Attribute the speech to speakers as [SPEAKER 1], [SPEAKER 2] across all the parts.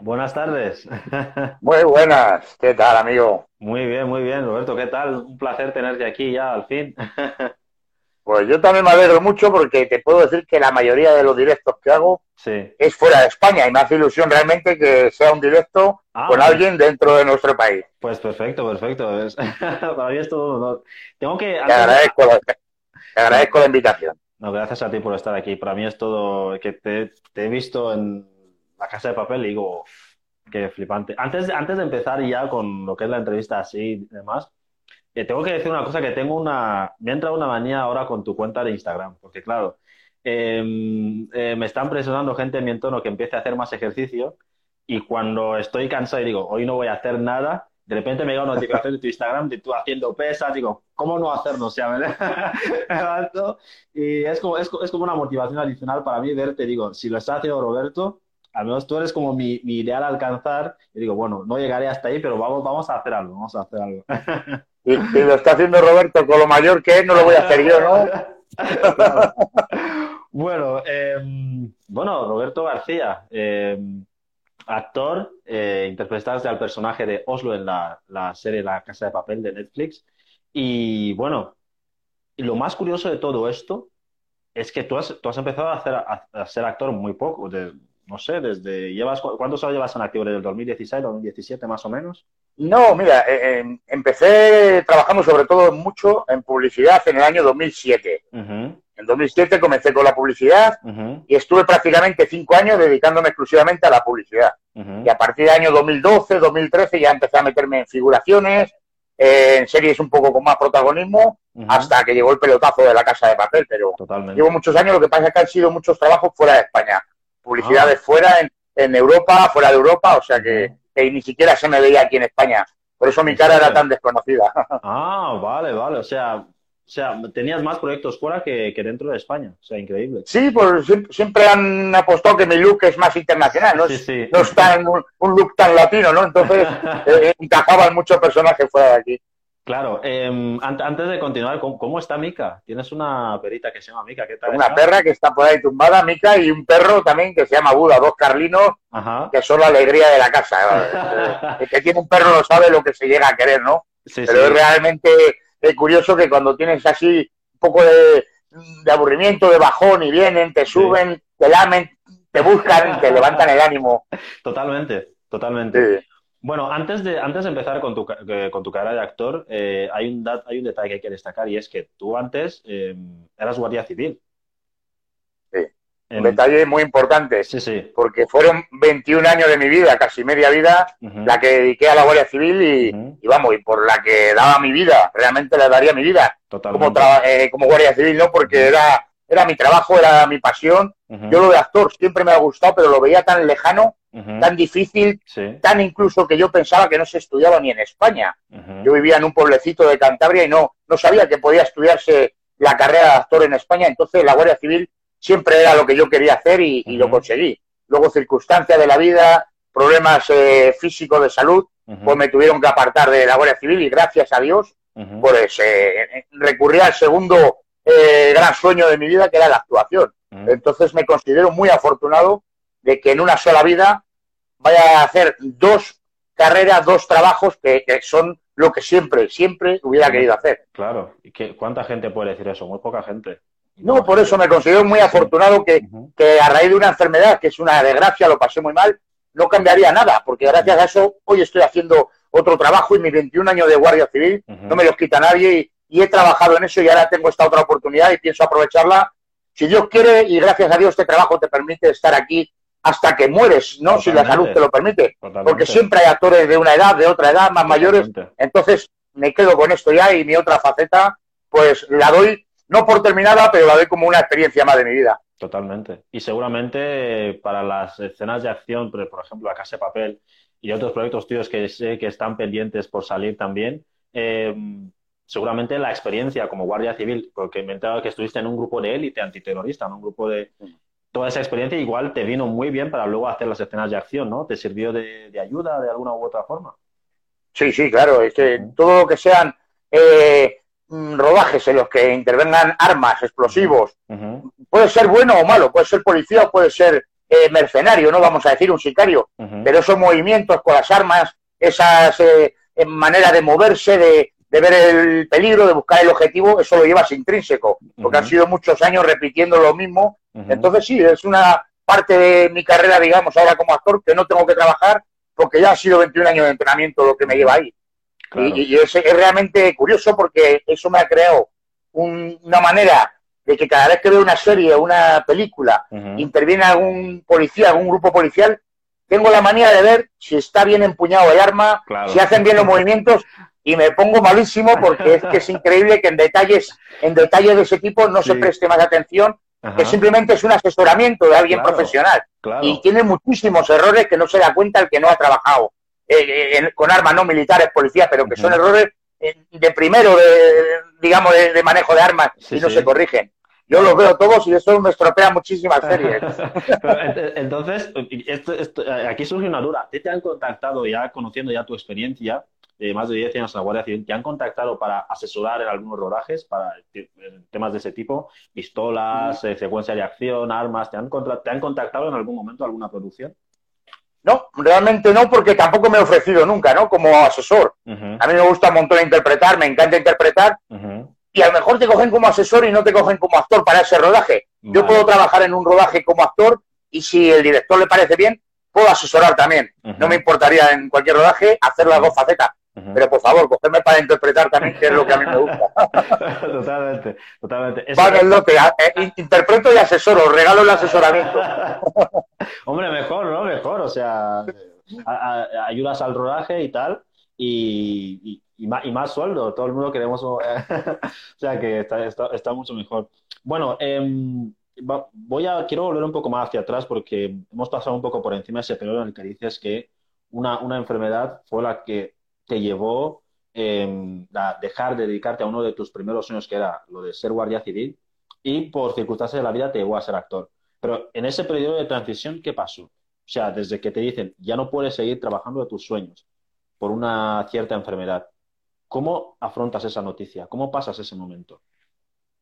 [SPEAKER 1] Buenas tardes.
[SPEAKER 2] Muy buenas. ¿Qué tal, amigo?
[SPEAKER 1] Muy bien, muy bien, Roberto. ¿Qué tal? Un placer tenerte aquí ya al fin.
[SPEAKER 2] Pues yo también me alegro mucho porque te puedo decir que la mayoría de los directos que hago
[SPEAKER 1] Sí.
[SPEAKER 2] es fuera de España y me hace ilusión realmente que sea un directo
[SPEAKER 1] Ah,
[SPEAKER 2] con
[SPEAKER 1] bueno.
[SPEAKER 2] alguien dentro de nuestro país.
[SPEAKER 1] Pues perfecto, perfecto. Es- Para mí es todo un honor. Tengo que...
[SPEAKER 2] Te agradezco, la- te agradezco la invitación.
[SPEAKER 1] No, gracias a ti por estar aquí. Para mí es todo que te, te he visto en la casa de papel y digo, "Uf, qué flipante. Antes, antes de empezar ya con lo que es la entrevista así y demás, eh, tengo que decir una cosa, que tengo una... Me ha entrado una manía ahora con tu cuenta de Instagram, porque claro, eh, eh, me están presionando gente en mi entorno que empiece a hacer más ejercicio y cuando estoy cansado y digo, hoy no voy a hacer nada, de repente me llega una notificación de tu Instagram de tú haciendo pesas, digo, ¿cómo no hacerlo? O sea, me levanto y es como, es, es como una motivación adicional para mí verte, digo, si lo está haciendo Roberto, al menos tú eres como mi, mi ideal a alcanzar, y digo, bueno, no llegaré hasta ahí, pero vamos, vamos a hacer algo, vamos a hacer algo.
[SPEAKER 2] Y si lo está haciendo Roberto con lo mayor que es, no lo voy a hacer yo, ¿no?
[SPEAKER 1] Claro. Bueno, eh, bueno, Roberto García, eh, actor, eh, interpretaste al personaje de Oslo en la, la serie La Casa de Papel de Netflix. Y bueno, y lo más curioso de todo esto es que tú has, tú has empezado a, hacer, a, a ser actor muy poco, de, no sé, desde, llevas, ¿cu- ¿cuántos años llevas en activo? ¿Desde el 2016, 2017 más o menos?
[SPEAKER 2] No, mira, eh, eh, empecé trabajando sobre todo mucho en publicidad en el año 2007.
[SPEAKER 1] Ujú,
[SPEAKER 2] En 2007 comencé con la publicidad y estuve prácticamente cinco años dedicándome exclusivamente a la publicidad. Y a partir del año 2012, 2013 ya empecé a meterme en figuraciones, eh, en series un poco con más protagonismo, hasta que llegó el pelotazo de la casa de papel. Pero
[SPEAKER 1] Totalmente.
[SPEAKER 2] llevo muchos años, lo que pasa es que han sido muchos trabajos fuera de España. Publicidades
[SPEAKER 1] Ah.
[SPEAKER 2] fuera, en, en Europa, fuera de Europa, o sea que, ni siquiera se me veía aquí en España. Por eso mi
[SPEAKER 1] ¿En
[SPEAKER 2] cara era tan desconocida.
[SPEAKER 1] Ah, vale, vale. O sea, o sea, tenías más proyectos fuera que, que dentro de España. O sea, increíble.
[SPEAKER 2] Sí, pues siempre, siempre han apostado que mi look es más internacional, no
[SPEAKER 1] Sí,
[SPEAKER 2] es,
[SPEAKER 1] sí.
[SPEAKER 2] no es tan, un, un look tan latino, ¿no? Entonces eh, encajaban muchos personajes fuera de aquí.
[SPEAKER 1] Claro, em, an- antes de continuar, ¿cómo, está Mica? Tienes una perita que se llama Mica, ¿qué tal
[SPEAKER 2] Una
[SPEAKER 1] está?
[SPEAKER 2] perra que está por ahí tumbada, Mica, y un perro también que se llama Buda, dos carlinos
[SPEAKER 1] Ajá.
[SPEAKER 2] que son la alegría de la casa. El que tiene un perro no sabe lo que se llega a querer, ¿no?
[SPEAKER 1] Sí,
[SPEAKER 2] Pero es realmente curioso que cuando tienes así un poco de, de aburrimiento, de bajón, y vienen, te suben, te lamen, te buscan, te levantan el ánimo.
[SPEAKER 1] Totalmente, totalmente. Bueno, antes de, antes de empezar con tu, eh, con tu carrera de actor, eh, hay un, dat- hay un detalle que hay que destacar y es que tú antes em, eras guardia civil.
[SPEAKER 2] Sí.
[SPEAKER 1] En-
[SPEAKER 2] Un detalle muy importante,
[SPEAKER 1] Sí, sí.
[SPEAKER 2] porque fueron 21 años de mi vida, casi media vida, la que dediqué a la Guardia Civil y, vamos, y por la que daba mi vida, realmente le daría mi vida como,
[SPEAKER 1] Totalmente.
[SPEAKER 2] eh, como Guardia Civil, ¿no? Porque era, era mi trabajo, era mi pasión. Yo lo de actor siempre me ha gustado, pero lo veía tan lejano, Tan difícil,
[SPEAKER 1] Sí.
[SPEAKER 2] tan incluso que yo pensaba que no se estudiaba ni en España. Yo vivía en un pueblecito de Cantabria y no, no sabía que podía estudiarse la carrera de actor en España, entonces la Guardia Civil siempre era lo que yo quería hacer y, y lo conseguí. Luego circunstancias de la vida, problemas eh, físicos de salud, pues me tuvieron que apartar de la Guardia Civil y gracias a Dios, pues eh, recurrí al segundo eh, gran sueño de mi vida, que era la actuación. Entonces me considero muy afortunado de que en una sola vida vaya a hacer dos carreras, dos trabajos que, que son lo que siempre, siempre hubiera querido hacer.
[SPEAKER 1] Claro. ¿Y qué, cuánta gente puede decir eso? Muy poca gente.
[SPEAKER 2] No, por eso me considero muy afortunado que, que a raíz de una enfermedad, que es una desgracia, lo pasé muy mal, no cambiaría nada, porque gracias a eso hoy estoy haciendo otro trabajo y mis 21 años de Guardia Civil no me los quita nadie y, y he trabajado en eso y ahora tengo esta otra oportunidad y pienso aprovecharla. Si Dios quiere y gracias a Dios este trabajo te permite estar aquí hasta que mueres, ¿no? Si la salud te lo permite.
[SPEAKER 1] Totalmente.
[SPEAKER 2] Porque siempre hay actores de una edad, de otra edad, más mayores. Entonces me quedo con esto ya y mi otra faceta, pues la doy, no por terminada, pero la doy como una experiencia más de mi vida.
[SPEAKER 1] Totalmente. Y seguramente eh, para las escenas de acción, por ejemplo, La Casa de Papel y otros proyectos tuyos que sé que están pendientes por salir también, eh, seguramente la experiencia como guardia civil, porque me he enterado que estuviste en un grupo de élite antiterrorista, en un grupo de... Toda esa experiencia igual te vino muy bien para luego hacer las escenas de acción, ¿no? ¿Te sirvió de, de ayuda de alguna u otra forma?
[SPEAKER 2] Sí, sí, claro. Es que todo lo que sean eh, mm, rodajes en los que intervengan armas, explosivos, puede ser bueno o malo, puede ser policía o puede ser eh, mercenario, no vamos a decir un sicario, pero esos movimientos con las armas, esas eh, maneras de moverse, de, de, ver el peligro, de buscar el objetivo, eso lo llevas intrínseco, porque han sido muchos años repitiendo lo mismo. Entonces sí, es una parte de mi carrera, digamos, ahora como actor, que no tengo que trabajar, porque ya ha sido 21 años de entrenamiento lo que me lleva ahí. Y, es, realmente curioso porque eso me ha creado una manera de que cada vez que veo una serie o una película, interviene algún policía, algún grupo policial, tengo la manía de ver si está bien empuñado el arma, si hacen bien los movimientos y me pongo malísimo porque es que es increíble que en detalles, en detalles de ese tipo no se preste más atención, que simplemente es un asesoramiento de alguien profesional. Y tiene muchísimos errores que no se da cuenta el que no ha trabajado eh, eh, con armas no militares, policía, pero que son errores eh, de primero, de, digamos, de, manejo de armas y no se corrigen. Yo los veo todos y eso me estropea muchísimas series.
[SPEAKER 1] Entonces, aquí surge una duda. ¿Te, ¿Te han contactado ya, conociendo ya tu experiencia, de más de 10 años en la Guardia Civil, ¿te han contactado para asesorar en algunos rodajes, para temas de ese tipo? Pistolas, secuencia de acción, armas, ¿te han, ¿te han contactado en algún momento alguna producción?
[SPEAKER 2] No, realmente no, porque tampoco me he ofrecido nunca, ¿no? Como asesor. A mí me gusta un montón interpretar, me encanta interpretar. Y a lo mejor te cogen como asesor y no te cogen como actor para ese rodaje. Yo puedo trabajar en un rodaje como actor y si el director le parece bien, puedo asesorar también. No me importaría en cualquier rodaje hacer las dos facetas. Pero por favor, cogerme para interpretar también, que es lo que a mí me gusta.
[SPEAKER 1] totalmente, totalmente.
[SPEAKER 2] Vale, el lote, eh, interpreto y asesoro, regalo el asesoramiento.
[SPEAKER 1] Hombre, mejor, ¿no? Mejor, o sea, ayudas al rodaje y tal, y, más, sueldo, todo el mundo queremos, o sea, que está, mucho mejor. Bueno, em, voy a, quiero volver un poco más hacia atrás porque hemos pasado un poco por encima de ese periodo en el que dices que una, una enfermedad fue la que te llevó eh, a dejar de dedicarte a uno de tus primeros sueños, que era lo de ser guardia civil, y por circunstancias de la vida te llevó a ser actor. Pero en ese periodo de transición, ¿qué pasó? O sea, desde que te dicen, ya no puedes seguir trabajando de tus sueños por una cierta enfermedad, ¿cómo afrontas esa noticia? ¿Cómo pasas ese momento?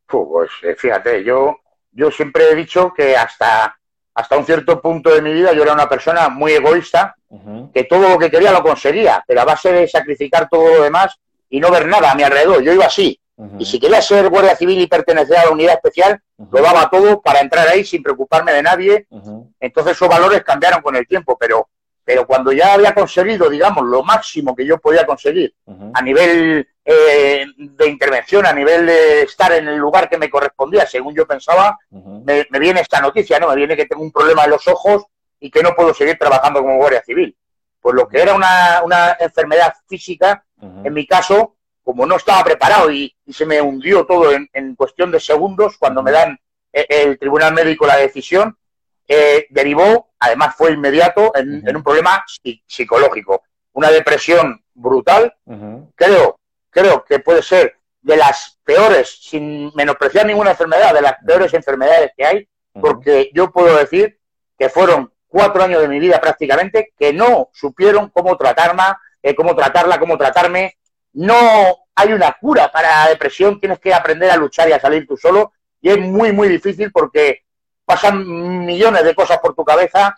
[SPEAKER 2] Pues eh, fíjate, yo, yo siempre he dicho que hasta hasta un cierto punto de mi vida yo era una persona muy egoísta, que todo lo que quería lo conseguía, pero a base de sacrificar todo lo demás y no ver nada a mi alrededor. Yo iba así. Y si quería ser guardia civil y pertenecer a la unidad especial, lo daba todo para entrar ahí sin preocuparme de nadie. Entonces esos valores cambiaron con el tiempo, pero pero cuando ya había conseguido, digamos, lo máximo que yo podía conseguir a nivel eh, de intervención, a nivel de estar en el lugar que me correspondía, según yo pensaba, me, viene esta noticia, ¿no? Me viene que tengo un problema en los ojos y que no puedo seguir trabajando como guardia civil. Pues lo que era una, una enfermedad física, en mi caso, como no estaba preparado y, se me hundió todo en, en, cuestión de segundos, cuando me dan eh, el tribunal médico la decisión, eh, derivó, además fue inmediato, en, un problema psicológico. Una depresión brutal. Creo, creo que puede ser de las peores, sin menospreciar ninguna enfermedad, de las peores enfermedades que hay, porque yo puedo decir que fueron cuatro años de mi vida prácticamente que no supieron cómo tratarla, eh, cómo tratarla, cómo tratarme. No hay una cura para la depresión, tienes que aprender a luchar y a salir tú solo. Y es muy, muy difícil porque pasan millones de cosas por tu cabeza.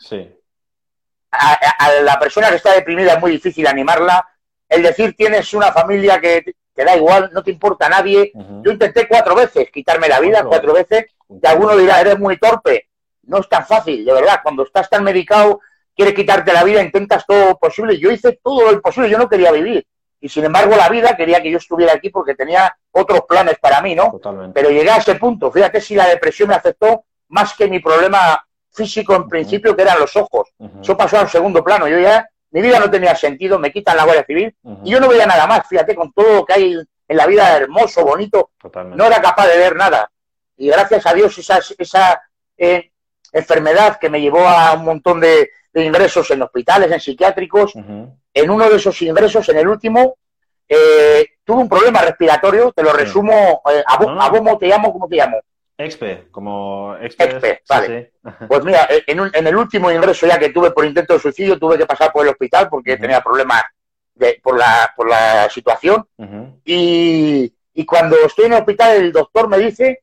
[SPEAKER 2] A, la persona que está deprimida es muy difícil animarla. El decir tienes una familia que te da igual, no te importa nadie. Yo intenté cuatro veces quitarme la vida, cuatro, veces, y alguno dirá, eres muy torpe. No es tan fácil, de verdad. Cuando estás tan medicado, quieres quitarte la vida, intentas todo lo posible. Yo hice todo lo posible, yo no quería vivir. Y sin embargo, la vida quería que yo estuviera aquí porque tenía otros planes para mí, ¿no? Pero llegué a ese punto. Fíjate si la depresión me aceptó más que mi problema físico en principio, que eran los ojos. Eso pasó al segundo plano. Yo ya, mi vida no tenía sentido, me quitan la Guardia Civil y yo no veía nada más. Fíjate, con todo lo que hay en la vida hermoso, bonito, no era capaz de ver nada. Y gracias a Dios esa, esa eh, enfermedad que me llevó a un montón de, ingresos en hospitales, en psiquiátricos, en uno de esos ingresos, en el último, eh, tuve un problema respiratorio, te lo resumo, eh, a, cómo te llamo, ¿cómo te llamo?
[SPEAKER 1] Expe, como
[SPEAKER 2] Expe. vale. Pues mira, en, el último ingreso ya que tuve por intento de suicidio, tuve que pasar por el hospital porque tenía problemas de, por, la, por la situación. y, y, cuando estoy en el hospital, el doctor me dice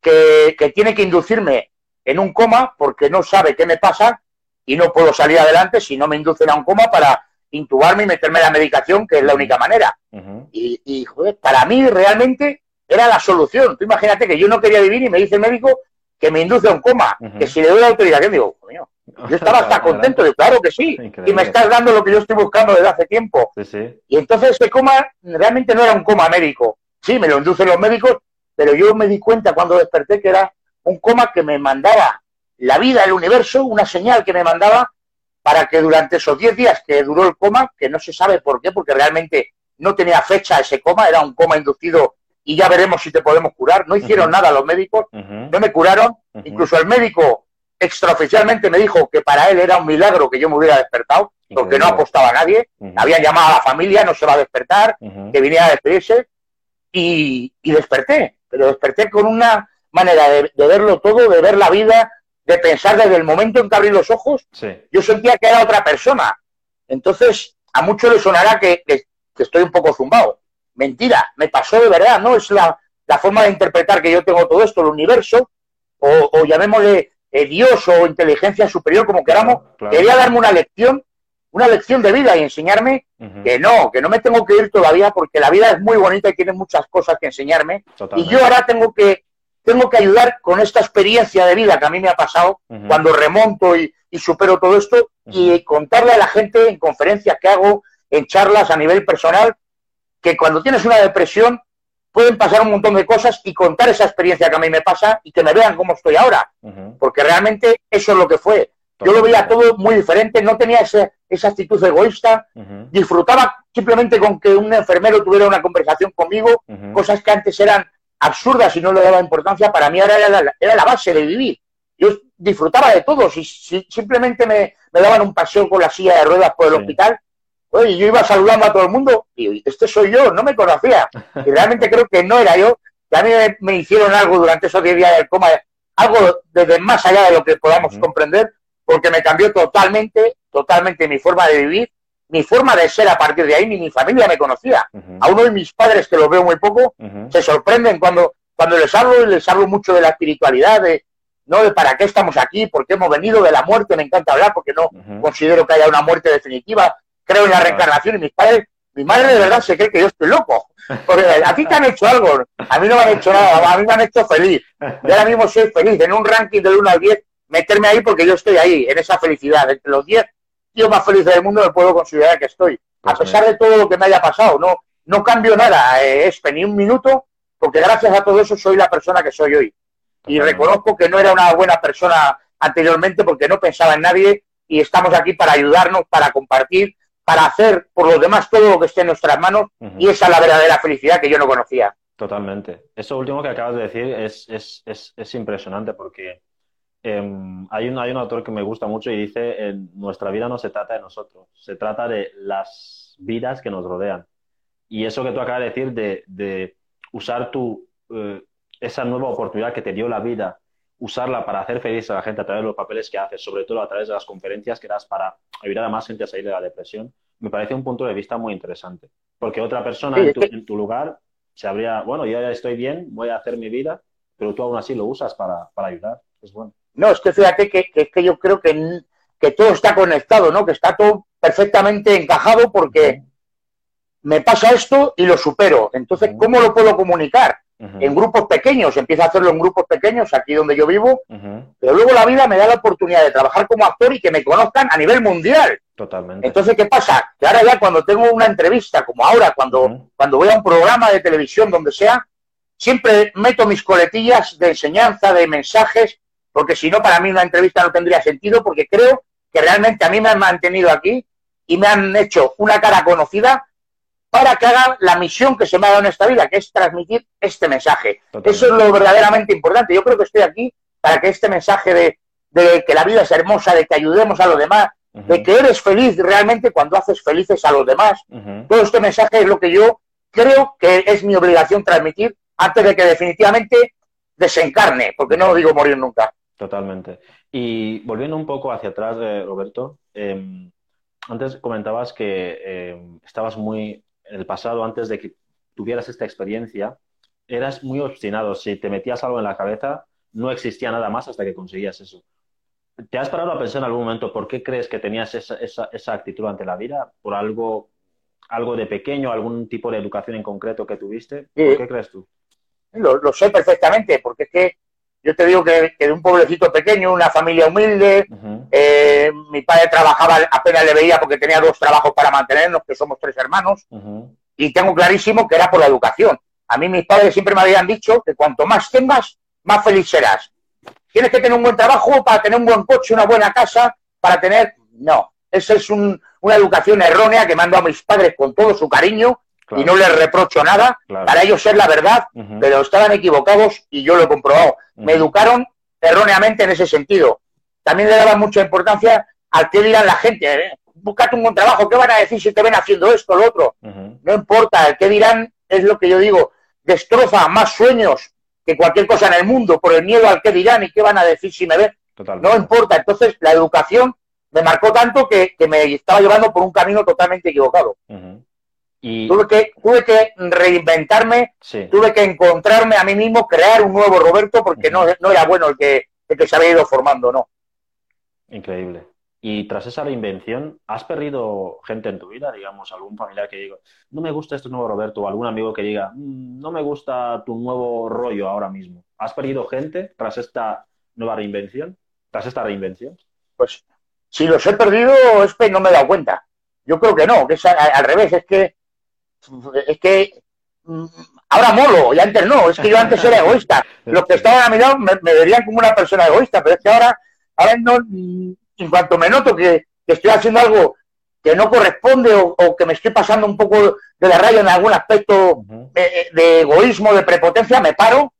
[SPEAKER 2] que, que tiene que inducirme en un coma porque no sabe qué me pasa y no puedo salir adelante si no me inducen a un coma para intubarme y meterme la medicación, que es la única manera. Y, y joder, para mí realmente era la solución. Tú imagínate que yo no quería vivir y me dice el médico que me induce a un coma, que si le doy la autorización, digo, coño, yo estaba hasta contento, de claro que sí, y me estás dando lo que yo estoy buscando desde hace tiempo. Y entonces ese coma realmente no era un coma médico. Sí, me lo inducen los médicos, pero yo me di cuenta cuando desperté que era un coma que me mandaba la vida, el universo, una señal que me mandaba para que durante esos 10 días que duró el coma, que no se sabe por qué, porque realmente no tenía fecha ese coma, era un coma inducido y ya veremos si te podemos curar. No hicieron nada los médicos, no me curaron. Incluso el médico extraoficialmente me dijo que para él era un milagro que yo me hubiera despertado, porque no apostaba a nadie. Habían llamado a la familia, no se va a despertar, que viniera a despedirse. Y, desperté, pero desperté con una manera de, verlo todo, de ver la vida, de pensar desde el momento en que abrí los ojos, yo sentía que era otra persona. Entonces, a muchos les sonará que estoy un poco zumbado mentira, me pasó de verdad, ¿no? Es la, forma de interpretar que yo tengo todo esto, el universo, o, llamémosle eh, Dios o inteligencia superior, como queramos, quería darme una lección, una lección de vida y enseñarme que no, que no me tengo que ir todavía porque la vida es muy bonita y tiene muchas cosas que enseñarme. Y yo ahora tengo que, tengo que ayudar con esta experiencia de vida que a mí me ha pasado cuando remonto y, y, supero todo esto y contarle a la gente en conferencias que hago, en charlas a nivel personal, que cuando tienes una depresión pueden pasar un montón de cosas y contar esa experiencia que a mí me pasa y que me vean cómo estoy ahora. Porque realmente eso es lo que fue. Yo lo veía todo muy diferente, no tenía esa actitud egoísta, disfrutaba simplemente con que un enfermero tuviera una conversación conmigo, cosas que antes eran absurdas y no le daba importancia, para mí ahora era la, base de vivir. Yo disfrutaba de todo, si, simplemente me, me, daban un paseo con la silla de ruedas por el hospital, Oye, yo iba saludando a todo el mundo y este soy yo, no me conocía. Y realmente creo que no era yo. Y a mí me, hicieron algo durante esos 10 días del coma, algo desde más allá de lo que podamos comprender, porque me cambió totalmente, totalmente mi forma de vivir, mi forma de ser a partir de ahí, ni mi familia me conocía. A uno de mis padres, que los veo muy poco, se sorprenden cuando, cuando les hablo y les hablo mucho de la espiritualidad, de, no de para qué estamos aquí, por qué hemos venido, de la muerte, me encanta hablar, porque no considero que haya una muerte definitiva, creo en la reencarnación y mis padres, mi madre de verdad se cree que yo estoy loco. Porque a ti te han hecho algo, a mí no me han hecho nada, a mí me han hecho feliz. Yo ahora mismo soy feliz, en un ranking del 1 al 10, meterme ahí porque yo estoy ahí, en esa felicidad. Entre los 10 tíos más felices del mundo me puedo considerar que estoy. A pues pesar de todo lo que me haya pasado, no, no cambio nada, eh, ni un minuto, porque gracias a todo eso soy la persona que soy hoy. Y reconozco que no era una buena persona anteriormente porque no pensaba en nadie y estamos aquí para ayudarnos, para compartir para hacer por los demás todo lo que esté en nuestras manos y esa es la verdadera felicidad que yo no conocía.
[SPEAKER 1] Totalmente. Eso último que acabas de decir es, es, es, es impresionante porque em, hay, un, hay un autor que me gusta mucho y dice, nuestra vida no se trata de nosotros, se trata de las vidas que nos rodean. Y eso que tú acabas de decir de, de usar tu, eh, esa nueva oportunidad que te dio la vida usarla para hacer feliz a la gente a través de los papeles que haces, sobre todo a través de las conferencias que das para ayudar a más gente a salir de la depresión, me parece un punto de vista muy interesante. Porque otra persona en, tu, lugar se habría, bueno, yo ya estoy bien, voy a hacer mi vida, pero tú aún así lo usas para, ayudar. Es bueno.
[SPEAKER 2] No, es que fíjate que, que, yo creo que, que todo está conectado, ¿no? Que está todo perfectamente encajado porque me pasa esto y lo supero. Entonces, ¿cómo lo puedo comunicar? En grupos pequeños, empiezo a hacerlo en grupos pequeños, aquí donde yo vivo, pero luego la vida me da la oportunidad de trabajar como actor y que me conozcan a nivel mundial.
[SPEAKER 1] Totalmente.
[SPEAKER 2] Entonces, ¿qué pasa? Que ahora ya cuando tengo una entrevista, como ahora, cuando, cuando voy a un programa de televisión, donde sea, siempre meto mis coletillas de enseñanza, de mensajes, porque si no, para mí una entrevista no tendría sentido, porque creo que realmente a mí me han mantenido aquí y me han hecho una cara conocida para que haga la misión que se me ha dado en esta vida, que es transmitir este mensaje. Eso es lo verdaderamente importante. Yo creo que estoy aquí para que este mensaje de, que la vida es hermosa, de que ayudemos a los demás, de que eres feliz realmente cuando haces felices a los demás, todo este mensaje es lo que yo creo que es mi obligación transmitir antes de que definitivamente desencarne, porque no digo morir nunca.
[SPEAKER 1] Totalmente. Y volviendo un poco hacia atrás, eh, Roberto, em, antes comentabas que em, estabas muy en el pasado, antes de que tuvieras esta experiencia, eras muy obstinado. Si te metías algo en la cabeza, no existía nada más hasta que conseguías eso. ¿Te has parado a pensar en algún momento por qué crees que tenías esa, esa, esa actitud ante la vida? ¿Por algo, algo de pequeño, algún tipo de educación en concreto que tuviste? ¿Por qué crees tú?
[SPEAKER 2] Lo, lo, sé perfectamente, porque es que yo te digo que, de un pueblecito pequeño, una familia humilde, eh, mi padre trabajaba, apenas le veía porque tenía dos trabajos para mantenernos, que somos tres hermanos, y tengo clarísimo que era por la educación. A mí mis padres siempre me habían dicho que cuanto más tengas, más feliz serás. Tienes que tener un buen trabajo para tener un buen coche, una buena casa, para tener... No, esa es una educación errónea que mando a mis padres con todo su cariño y no les reprocho nada. Para ellos es la verdad, pero estaban equivocados y yo lo he comprobado. Me educaron erróneamente en ese sentido. También le daban mucha importancia al que dirán la gente. ¿eh? Búscate un buen trabajo, ¿qué van a decir si te ven haciendo esto o lo otro? No importa, el que dirán es lo que yo digo. Destroza más sueños que cualquier cosa en el mundo por el miedo al que dirán y qué van a decir si me ven. No importa. Entonces, la educación me marcó tanto que, me estaba llevando por un camino totalmente equivocado. Y... Tuve, que, tuve que reinventarme, tuve que encontrarme a mí mismo, crear un nuevo Roberto, porque no, no era bueno el que, el que se había ido formando, no.
[SPEAKER 1] Increíble. Y tras esa reinvención, ¿has perdido gente en tu vida? Digamos, algún familiar que diga, no me gusta este nuevo Roberto, o algún amigo que diga, mm, no me gusta tu nuevo rollo ahora mismo. ¿Has perdido gente tras esta nueva reinvención? ¿Tras esta reinvención?
[SPEAKER 2] Pues si los he perdido es que no me he dado cuenta. Yo creo que no, que es al revés, es que es que mm, ahora molo, y antes no, es que yo antes era egoísta. Los que estaban a mi lado me, verían como una persona egoísta, pero es que ahora, ahora no, mm, en cuanto me noto que, estoy haciendo algo que no corresponde o, que me estoy pasando un poco de la raya en algún aspecto de, egoísmo, de prepotencia, me paro,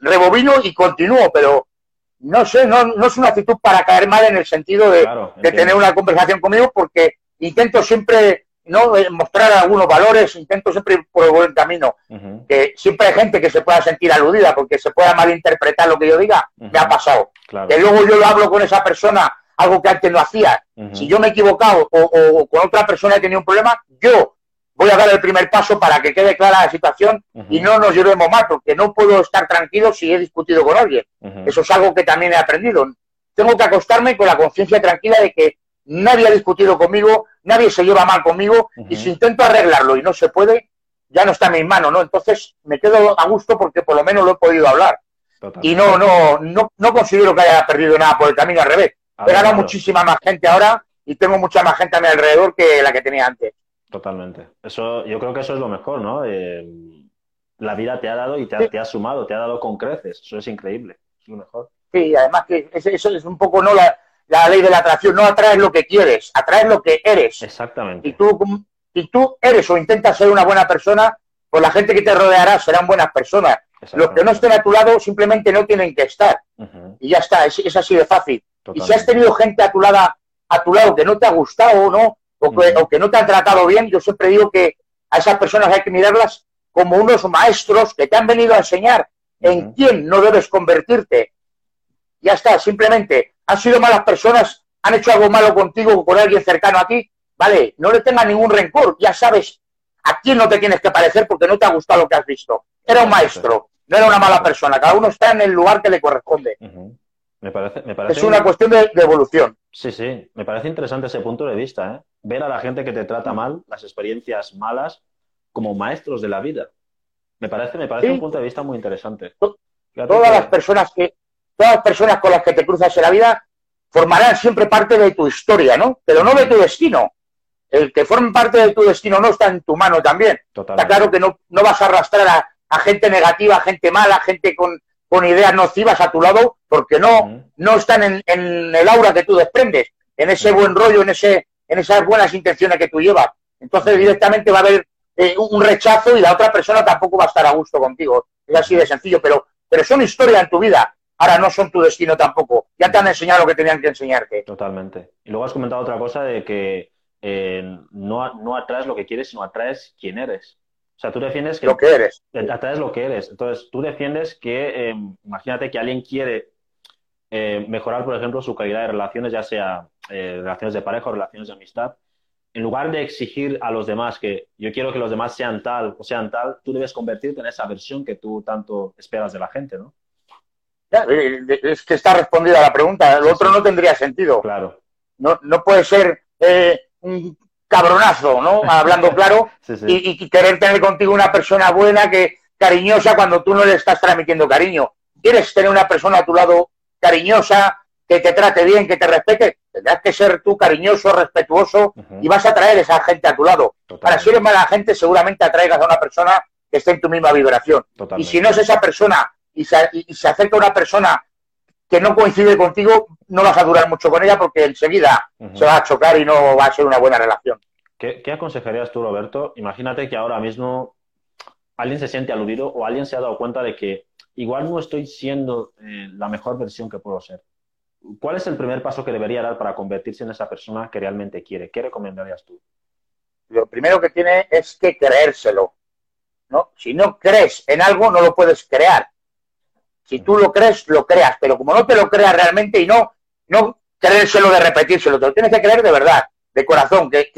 [SPEAKER 2] rebobino y continúo, pero no sé, no, no, es una actitud para caer mal en el sentido de, de tener una conversación conmigo porque intento siempre no mostrar algunos valores, intento siempre por el buen camino. Que siempre hay gente que se pueda sentir aludida porque se pueda malinterpretar lo que yo diga, me ha pasado. Que luego yo lo hablo con esa persona, algo que antes no hacía. Si yo me he equivocado o, con otra persona he tenido un problema, yo voy a dar el primer paso para que quede clara la situación y no nos llevemos mal, porque no puedo estar tranquilo si he discutido con alguien. Eso es algo que también he aprendido. Tengo que acostarme con la conciencia tranquila de que nadie ha discutido conmigo, nadie se lleva mal conmigo, y si intento arreglarlo y no se puede, ya no está en mis manos, ¿no? Entonces me quedo a gusto porque por lo menos lo he podido hablar. Y no, no, no, no considero que haya perdido nada por el camino, al revés. He ganado muchísima más gente ahora y tengo mucha más gente a mi alrededor que la que tenía antes.
[SPEAKER 1] Totalmente. Eso, yo creo que eso es lo mejor, ¿no? Eh, la vida te ha dado y te ha, te ha, sumado, te ha dado con creces. Eso es increíble. Es lo mejor.
[SPEAKER 2] Sí, además que eso es un poco, ¿no? La, la ley de la atracción, no atraes lo que quieres, atraes lo que eres.
[SPEAKER 1] Exactamente.
[SPEAKER 2] Y tú, si tú eres o intentas ser una buena persona, pues la gente que te rodeará serán buenas personas. Los que no estén a tu lado simplemente no tienen que estar. Y ya está, es, así de fácil. Y si has tenido gente a tu, lado, a tu lado que no te ha gustado ¿no? O que, o que no te han tratado bien, yo siempre digo que a esas personas hay que mirarlas como unos maestros que te han venido a enseñar en quién no debes convertirte. Ya está, simplemente han sido malas personas, han hecho algo malo contigo o con alguien cercano a ti, vale, no le tengas ningún rencor, ya sabes a quién no te tienes que parecer porque no te ha gustado lo que has visto. Era un maestro, no era una mala persona, cada uno está en el lugar que le corresponde.
[SPEAKER 1] me parece, me parece...
[SPEAKER 2] Es una cuestión de, evolución.
[SPEAKER 1] Sí, sí, me parece interesante ese punto de vista, ¿eh? ver a la gente que te trata mal, las experiencias malas, como maestros de la vida. Me parece, me parece un punto de vista muy interesante.
[SPEAKER 2] Todas las personas que, todas las personas con las que te cruzas en la vida formarán siempre parte de tu historia, ¿no? Pero no de tu destino. El que forme parte de tu destino no está en tu mano también. Está claro que no, no vas a arrastrar a, gente negativa, a gente mala, gente con, con ideas nocivas a tu lado, porque no, no están en, en, el aura que tú desprendes, en ese buen rollo, en, ese, en esas buenas intenciones que tú llevas. Entonces directamente va a haber eh, un rechazo y la otra persona tampoco va a estar a gusto contigo. Es así de sencillo, pero, pero son historias en tu vida ahora no son tu destino tampoco. Ya te han enseñado lo que tenían que enseñarte.
[SPEAKER 1] Totalmente. Y luego has comentado otra cosa de que eh, no, no atraes lo que quieres, sino atraes quién eres. O sea, tú defiendes que...
[SPEAKER 2] Lo que eres.
[SPEAKER 1] Atraes lo que eres. Entonces, tú defiendes que, eh, imagínate que alguien quiere eh, mejorar, por ejemplo, su calidad de relaciones, ya sea relaciones de pareja o relaciones de amistad. En lugar de exigir a los demás que yo quiero que los demás sean tal o sean tal, tú debes convertirte en esa versión que tú tanto esperas de la gente, ¿no?
[SPEAKER 2] Es que está respondida la pregunta. Lo otro no tendría sentido.
[SPEAKER 1] Claro.
[SPEAKER 2] No, no puede ser eh, un cabronazo, ¿no? Hablando claro, Y, y, querer tener contigo una persona buena, que cariñosa, cuando tú no le estás transmitiendo cariño. Quieres tener una persona a tu lado cariñosa, que te trate bien, que te respete, tendrás que ser tú cariñoso, respetuoso y vas a traer esa gente a tu lado. Para si eres mala gente, seguramente atraigas a una persona que esté en tu misma vibración. Y si no es esa persona y se, y se acerca una persona que no coincide contigo, no vas a durar mucho con ella porque enseguida se va a chocar y no va a ser una buena relación.
[SPEAKER 1] ¿Qué, aconsejarías tú, Roberto? Imagínate que ahora mismo alguien se siente aludido o alguien se ha dado cuenta de que igual no estoy siendo eh, la mejor versión que puedo ser. ¿Cuál es el primer paso que debería dar para convertirse en esa persona que realmente quiere? ¿Qué recomendarías tú?
[SPEAKER 2] Lo primero que tiene es que creérselo. ¿no? Si no crees en algo, no lo puedes crear. Si tú lo crees, lo creas, pero como no te lo creas realmente y no, no creérselo de repetírselo, te lo tienes que creer de verdad, de corazón, que,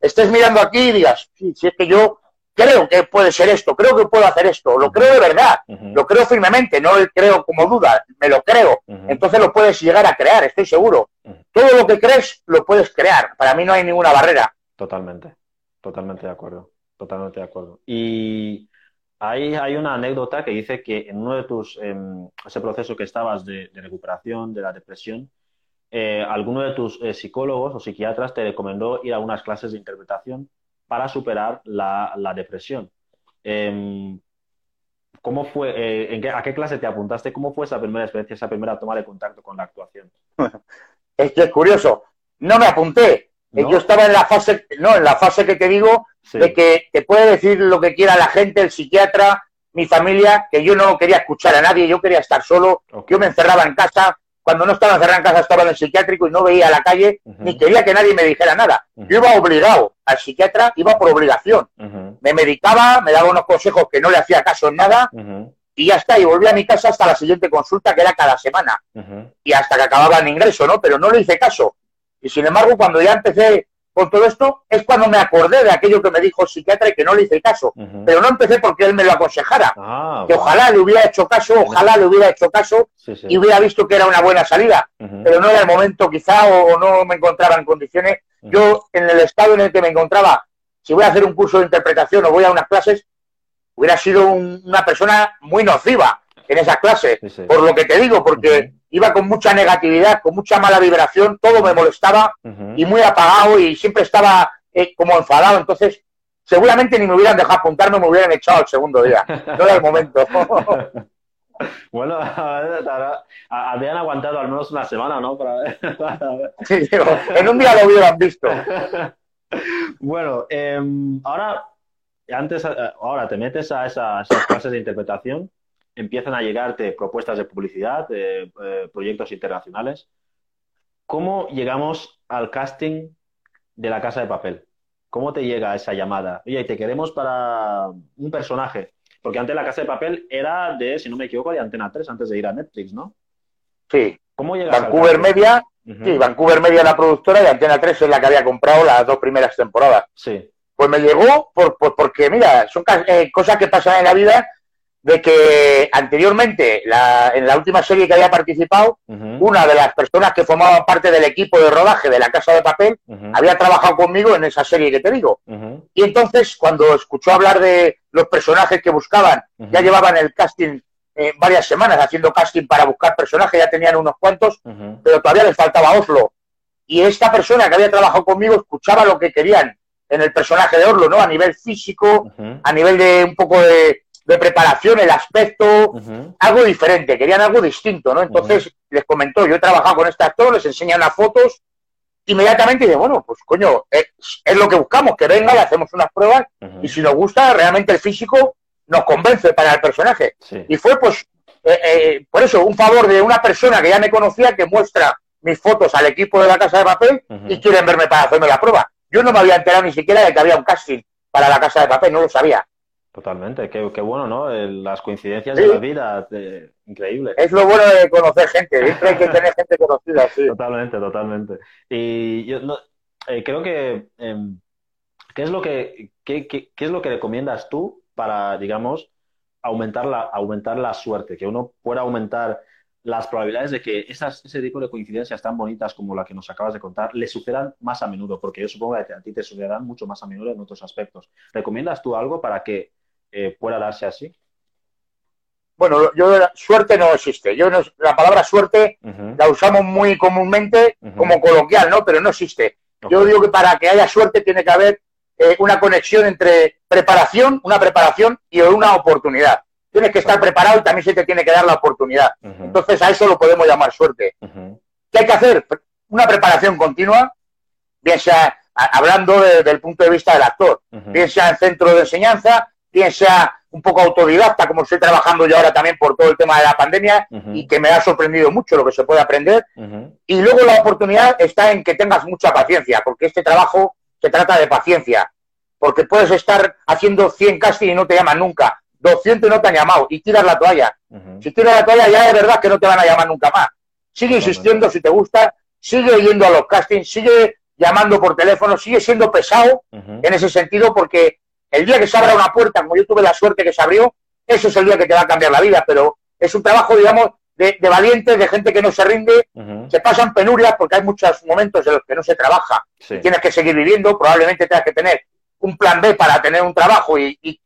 [SPEAKER 2] estés mirando aquí y digas, sí, si es que yo creo que puede ser esto, creo que puedo hacer esto, lo creo de verdad, lo creo firmemente, no lo creo como duda, me lo creo. Entonces lo puedes llegar a crear, estoy seguro. Todo lo que crees lo puedes crear. Para mí no hay ninguna barrera.
[SPEAKER 1] Totalmente, totalmente de acuerdo, totalmente de acuerdo. Y hay, hay una anécdota que dice que en uno de tus, em, ese proceso que estabas de, recuperación de la depresión, eh, alguno de tus eh, psicólogos o psiquiatras te recomendó ir a unas clases de interpretación para superar la, depresión. Em, ¿Cómo fue, eh, en ¿A qué clase te apuntaste? ¿Cómo fue esa primera experiencia, esa primera toma de contacto con la actuación?
[SPEAKER 2] Es que es curioso. No me apunté. Yo estaba en la fase, no, en la fase que te digo, de que te puede decir lo que quiera la gente, el psiquiatra, mi familia, que yo no quería escuchar a nadie, yo quería estar solo, yo me encerraba en casa, cuando no estaba encerrado en casa estaba en el psiquiátrico y no veía a la calle, ni quería que nadie me dijera nada. Yo iba obligado al psiquiatra, iba por obligación. Me medicaba, me daba unos consejos que no le hacía caso en nada, y ya está, y volví a mi casa hasta la siguiente consulta, que era cada semana, y hasta que acababa el ingreso, ¿no? Pero no le hice caso. Y sin embargo, cuando ya empecé con todo esto, es cuando me acordé de aquello que me dijo el psiquiatra y que no le hice caso. Pero no empecé porque él me lo aconsejara. Ah, que ojalá le hubiera hecho caso, ojalá le hubiera hecho caso y hubiera visto que era una buena salida. Pero no era el momento quizá o, no me encontraba en condiciones. Yo, en el estado en el que me encontraba, si voy a hacer un curso de interpretación o voy a unas clases, hubiera sido una persona muy nociva en esas clases. Por lo que te digo, porque iba con mucha negatividad, con mucha mala vibración, todo me molestaba y muy apagado y siempre estaba eh, como enfadado. Entonces, seguramente ni me hubieran dejado apuntarme, me hubieran echado el segundo día. No era el momento.
[SPEAKER 1] bueno, habían aguantado al menos una semana, ¿no?
[SPEAKER 2] sí, en un día lo hubieran visto.
[SPEAKER 1] bueno, em, ahora, antes, eh, ahora te metes a esas clases de interpretación empiezan a llegarte propuestas de publicidad, de eh, proyectos internacionales. ¿Cómo llegamos al casting de la casa de papel? ¿Cómo te llega esa llamada? Oye, te queremos para un personaje. Porque antes la casa de papel era de, si no me equivoco, de Antena 3 antes de ir a Netflix, ¿no?
[SPEAKER 2] Sí. ¿Cómo llega Vancouver Media, sí, Vancouver Media la productora y Antena 3 es la que había comprado las dos primeras temporadas.
[SPEAKER 1] Sí.
[SPEAKER 2] Pues me llegó por, porque, mira, son eh, cosas que pasan en la vida de que anteriormente, en la última serie que había participado, una de las personas que formaban parte del equipo de rodaje de La Casa de Papel había trabajado conmigo en esa serie que te digo. Y entonces, cuando escuchó hablar de los personajes que buscaban, ya llevaban el casting eh, varias semanas haciendo casting para buscar personajes, ya tenían unos cuantos, pero todavía les faltaba Oslo. Y esta persona que había trabajado conmigo escuchaba lo que querían en el personaje de Oslo, ¿no? A nivel físico, a nivel de un poco de de preparación, el aspecto, algo diferente, querían algo distinto, ¿no? Entonces les comentó, yo he trabajado con este actor, les enseña unas fotos, inmediatamente dice, bueno, pues coño, es, lo que buscamos, que venga, le hacemos unas pruebas, y si nos gusta, realmente el físico nos convence para el personaje. Y fue, pues, eh, eh, por eso, un favor de una persona que ya me conocía, que muestra mis fotos al equipo de la Casa de Papel y quieren verme para hacerme la prueba. Yo no me había enterado ni siquiera de que había un casting para la Casa de Papel, no lo sabía.
[SPEAKER 1] Totalmente, qué, bueno, ¿no? las coincidencias de la vida, increíble.
[SPEAKER 2] Es lo bueno de conocer gente, siempre hay que tener gente conocida, sí.
[SPEAKER 1] Totalmente, totalmente. Y yo eh, creo que, em, ¿qué, es lo que qué, qué, es lo que recomiendas tú para, digamos, aumentar la, aumentar la suerte? Que uno pueda aumentar las probabilidades de que esas, ese tipo de coincidencias tan bonitas como la que nos acabas de contar le sucedan más a menudo, porque yo supongo que a ti te sucederán mucho más a menudo en otros aspectos. ¿Recomiendas tú algo para que eh, pueda darse así?
[SPEAKER 2] Bueno, yo suerte no existe. Yo la palabra suerte la usamos muy comúnmente como coloquial, ¿no? Pero no existe. Yo digo que para que haya suerte tiene que haber eh, una conexión entre preparación, una preparación y una oportunidad. Tienes que estar preparado y también se te tiene que dar la oportunidad. Entonces a eso lo podemos llamar suerte. ¿Qué hay que hacer? Una preparación continua, bien sea hablando desde el punto de vista del actor, bien sea en centro de enseñanza, bien sea un poco autodidacta, como estoy trabajando yo ahora también por todo el tema de la pandemia y que me ha sorprendido mucho lo que se puede aprender. Y luego la oportunidad está en que tengas mucha paciencia, porque este trabajo se trata de paciencia, porque puedes estar haciendo 100 castings y no te llaman nunca, 200 y no te han llamado, y tiras la toalla. Si tiras la toalla ya es verdad que no te van a llamar nunca más. Sigue insistiendo si te gusta, sigue yendo a los castings, sigue llamando por teléfono, sigue siendo pesado en ese sentido porque el día que se abra una puerta, como yo tuve la suerte que se abrió, ese es el día que te va a cambiar la vida, pero es un trabajo, digamos, de, valientes, de gente que no se rinde, se pasan penurias porque hay muchos momentos en los que no se trabaja, tienes que seguir viviendo, probablemente tengas que tener un plan B para tener un trabajo y,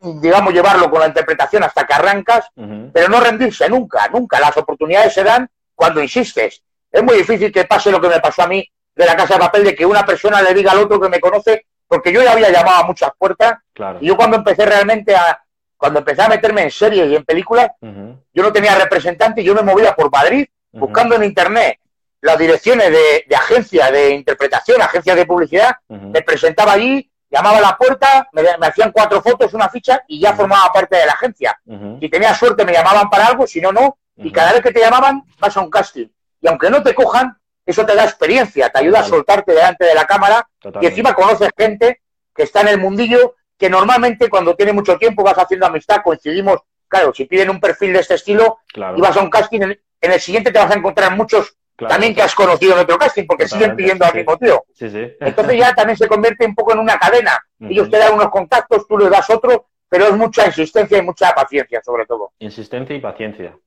[SPEAKER 2] digamos, llevarlo con la interpretación hasta que arrancas, pero no rendirse nunca, nunca. Las oportunidades se dan cuando insistes. Es muy difícil que pase lo que me pasó a mí de la casa de papel, de que una persona le diga al otro que me conoce porque yo ya había llamado a muchas puertas y yo cuando empecé realmente a cuando empecé a meterme en series y en películas, yo no tenía representante, yo me movía por Madrid buscando en internet las direcciones de, de agencias de interpretación, agencias de publicidad, me presentaba allí, llamaba a la puerta, me, hacían cuatro fotos, una ficha y ya formaba parte de la agencia. Si tenía suerte me llamaban para algo, si no, no. Y cada vez que te llamaban vas a un casting. Y aunque no te cojan, eso te da experiencia, te ayuda a soltarte delante de la cámara y encima conoces gente que está en el mundillo que normalmente cuando tiene mucho tiempo vas haciendo amistad, coincidimos, claro, si piden un perfil de este estilo y vas a un casting, en, el siguiente te vas a encontrar muchos también que has conocido en otro casting, porque siguen pidiendo al mismo tío. Entonces ya también se convierte un poco en una cadena. Ellos te dan unos contactos, tú le das otro, pero es mucha insistencia y mucha paciencia, sobre todo.
[SPEAKER 1] Insistencia y paciencia.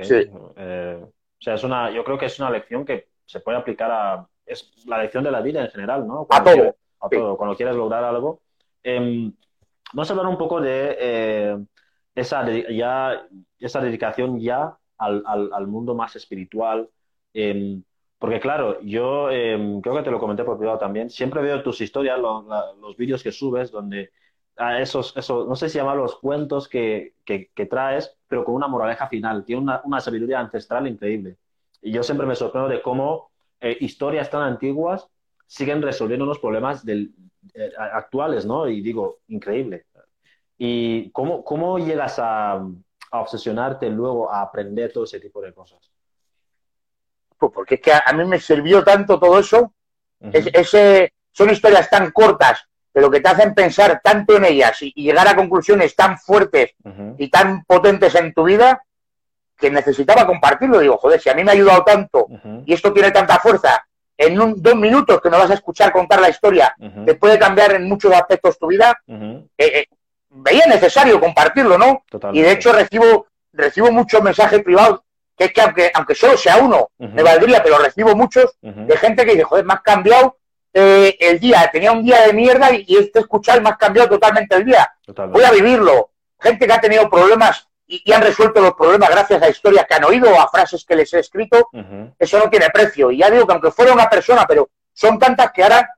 [SPEAKER 1] Sí. Eh, o sea, es una, yo creo que es una lección que se puede aplicar a... Es la lección de la vida en general, ¿no?
[SPEAKER 2] Cuando a todo.
[SPEAKER 1] a todo. Cuando quieres lograr algo. Em, vamos a hablar un poco de eh, esa, ya, esa dedicación ya al, al, mundo más espiritual. Em, porque claro, yo em, creo que te lo comenté por privado también, siempre veo tus historias, los vídeos que subes, donde a esos, esos, no sé si llaman los cuentos que, que, que, traes, pero con una moraleja final, tiene una, una sabiduría ancestral increíble. Y yo siempre me sorprendo de cómo eh, historias tan antiguas siguen resolviendo los problemas del, eh, actuales, ¿no? Y digo, increíble. ¿Y cómo, cómo llegas a, obsesionarte luego a aprender todo ese tipo de cosas?
[SPEAKER 2] Pues porque es que a, mí me sirvió tanto todo eso. ese, son historias tan cortas, pero que te hacen pensar tanto en ellas y, llegar a conclusiones tan fuertes y tan potentes en tu vida, que necesitaba compartirlo. Digo, joder, si a mí me ha ayudado tanto y esto tiene tanta fuerza, en un, dos minutos que me vas a escuchar contar la historia, te puede cambiar en muchos aspectos tu vida, eh, eh, veía necesario compartirlo, ¿no? Y de hecho recibo, recibo muchos mensajes privados, que es que aunque, aunque solo sea uno, me valdría, pero recibo muchos de gente que dice, joder, me has cambiado eh, el día, tenía un día de mierda y, este escuchar me has cambiado totalmente el día. Voy a vivirlo. Gente que ha tenido problemas y, han resuelto los problemas gracias a historias que han oído o a frases que les he escrito, eso no tiene precio. Y ya digo que aunque fuera una persona, pero son tantas que ahora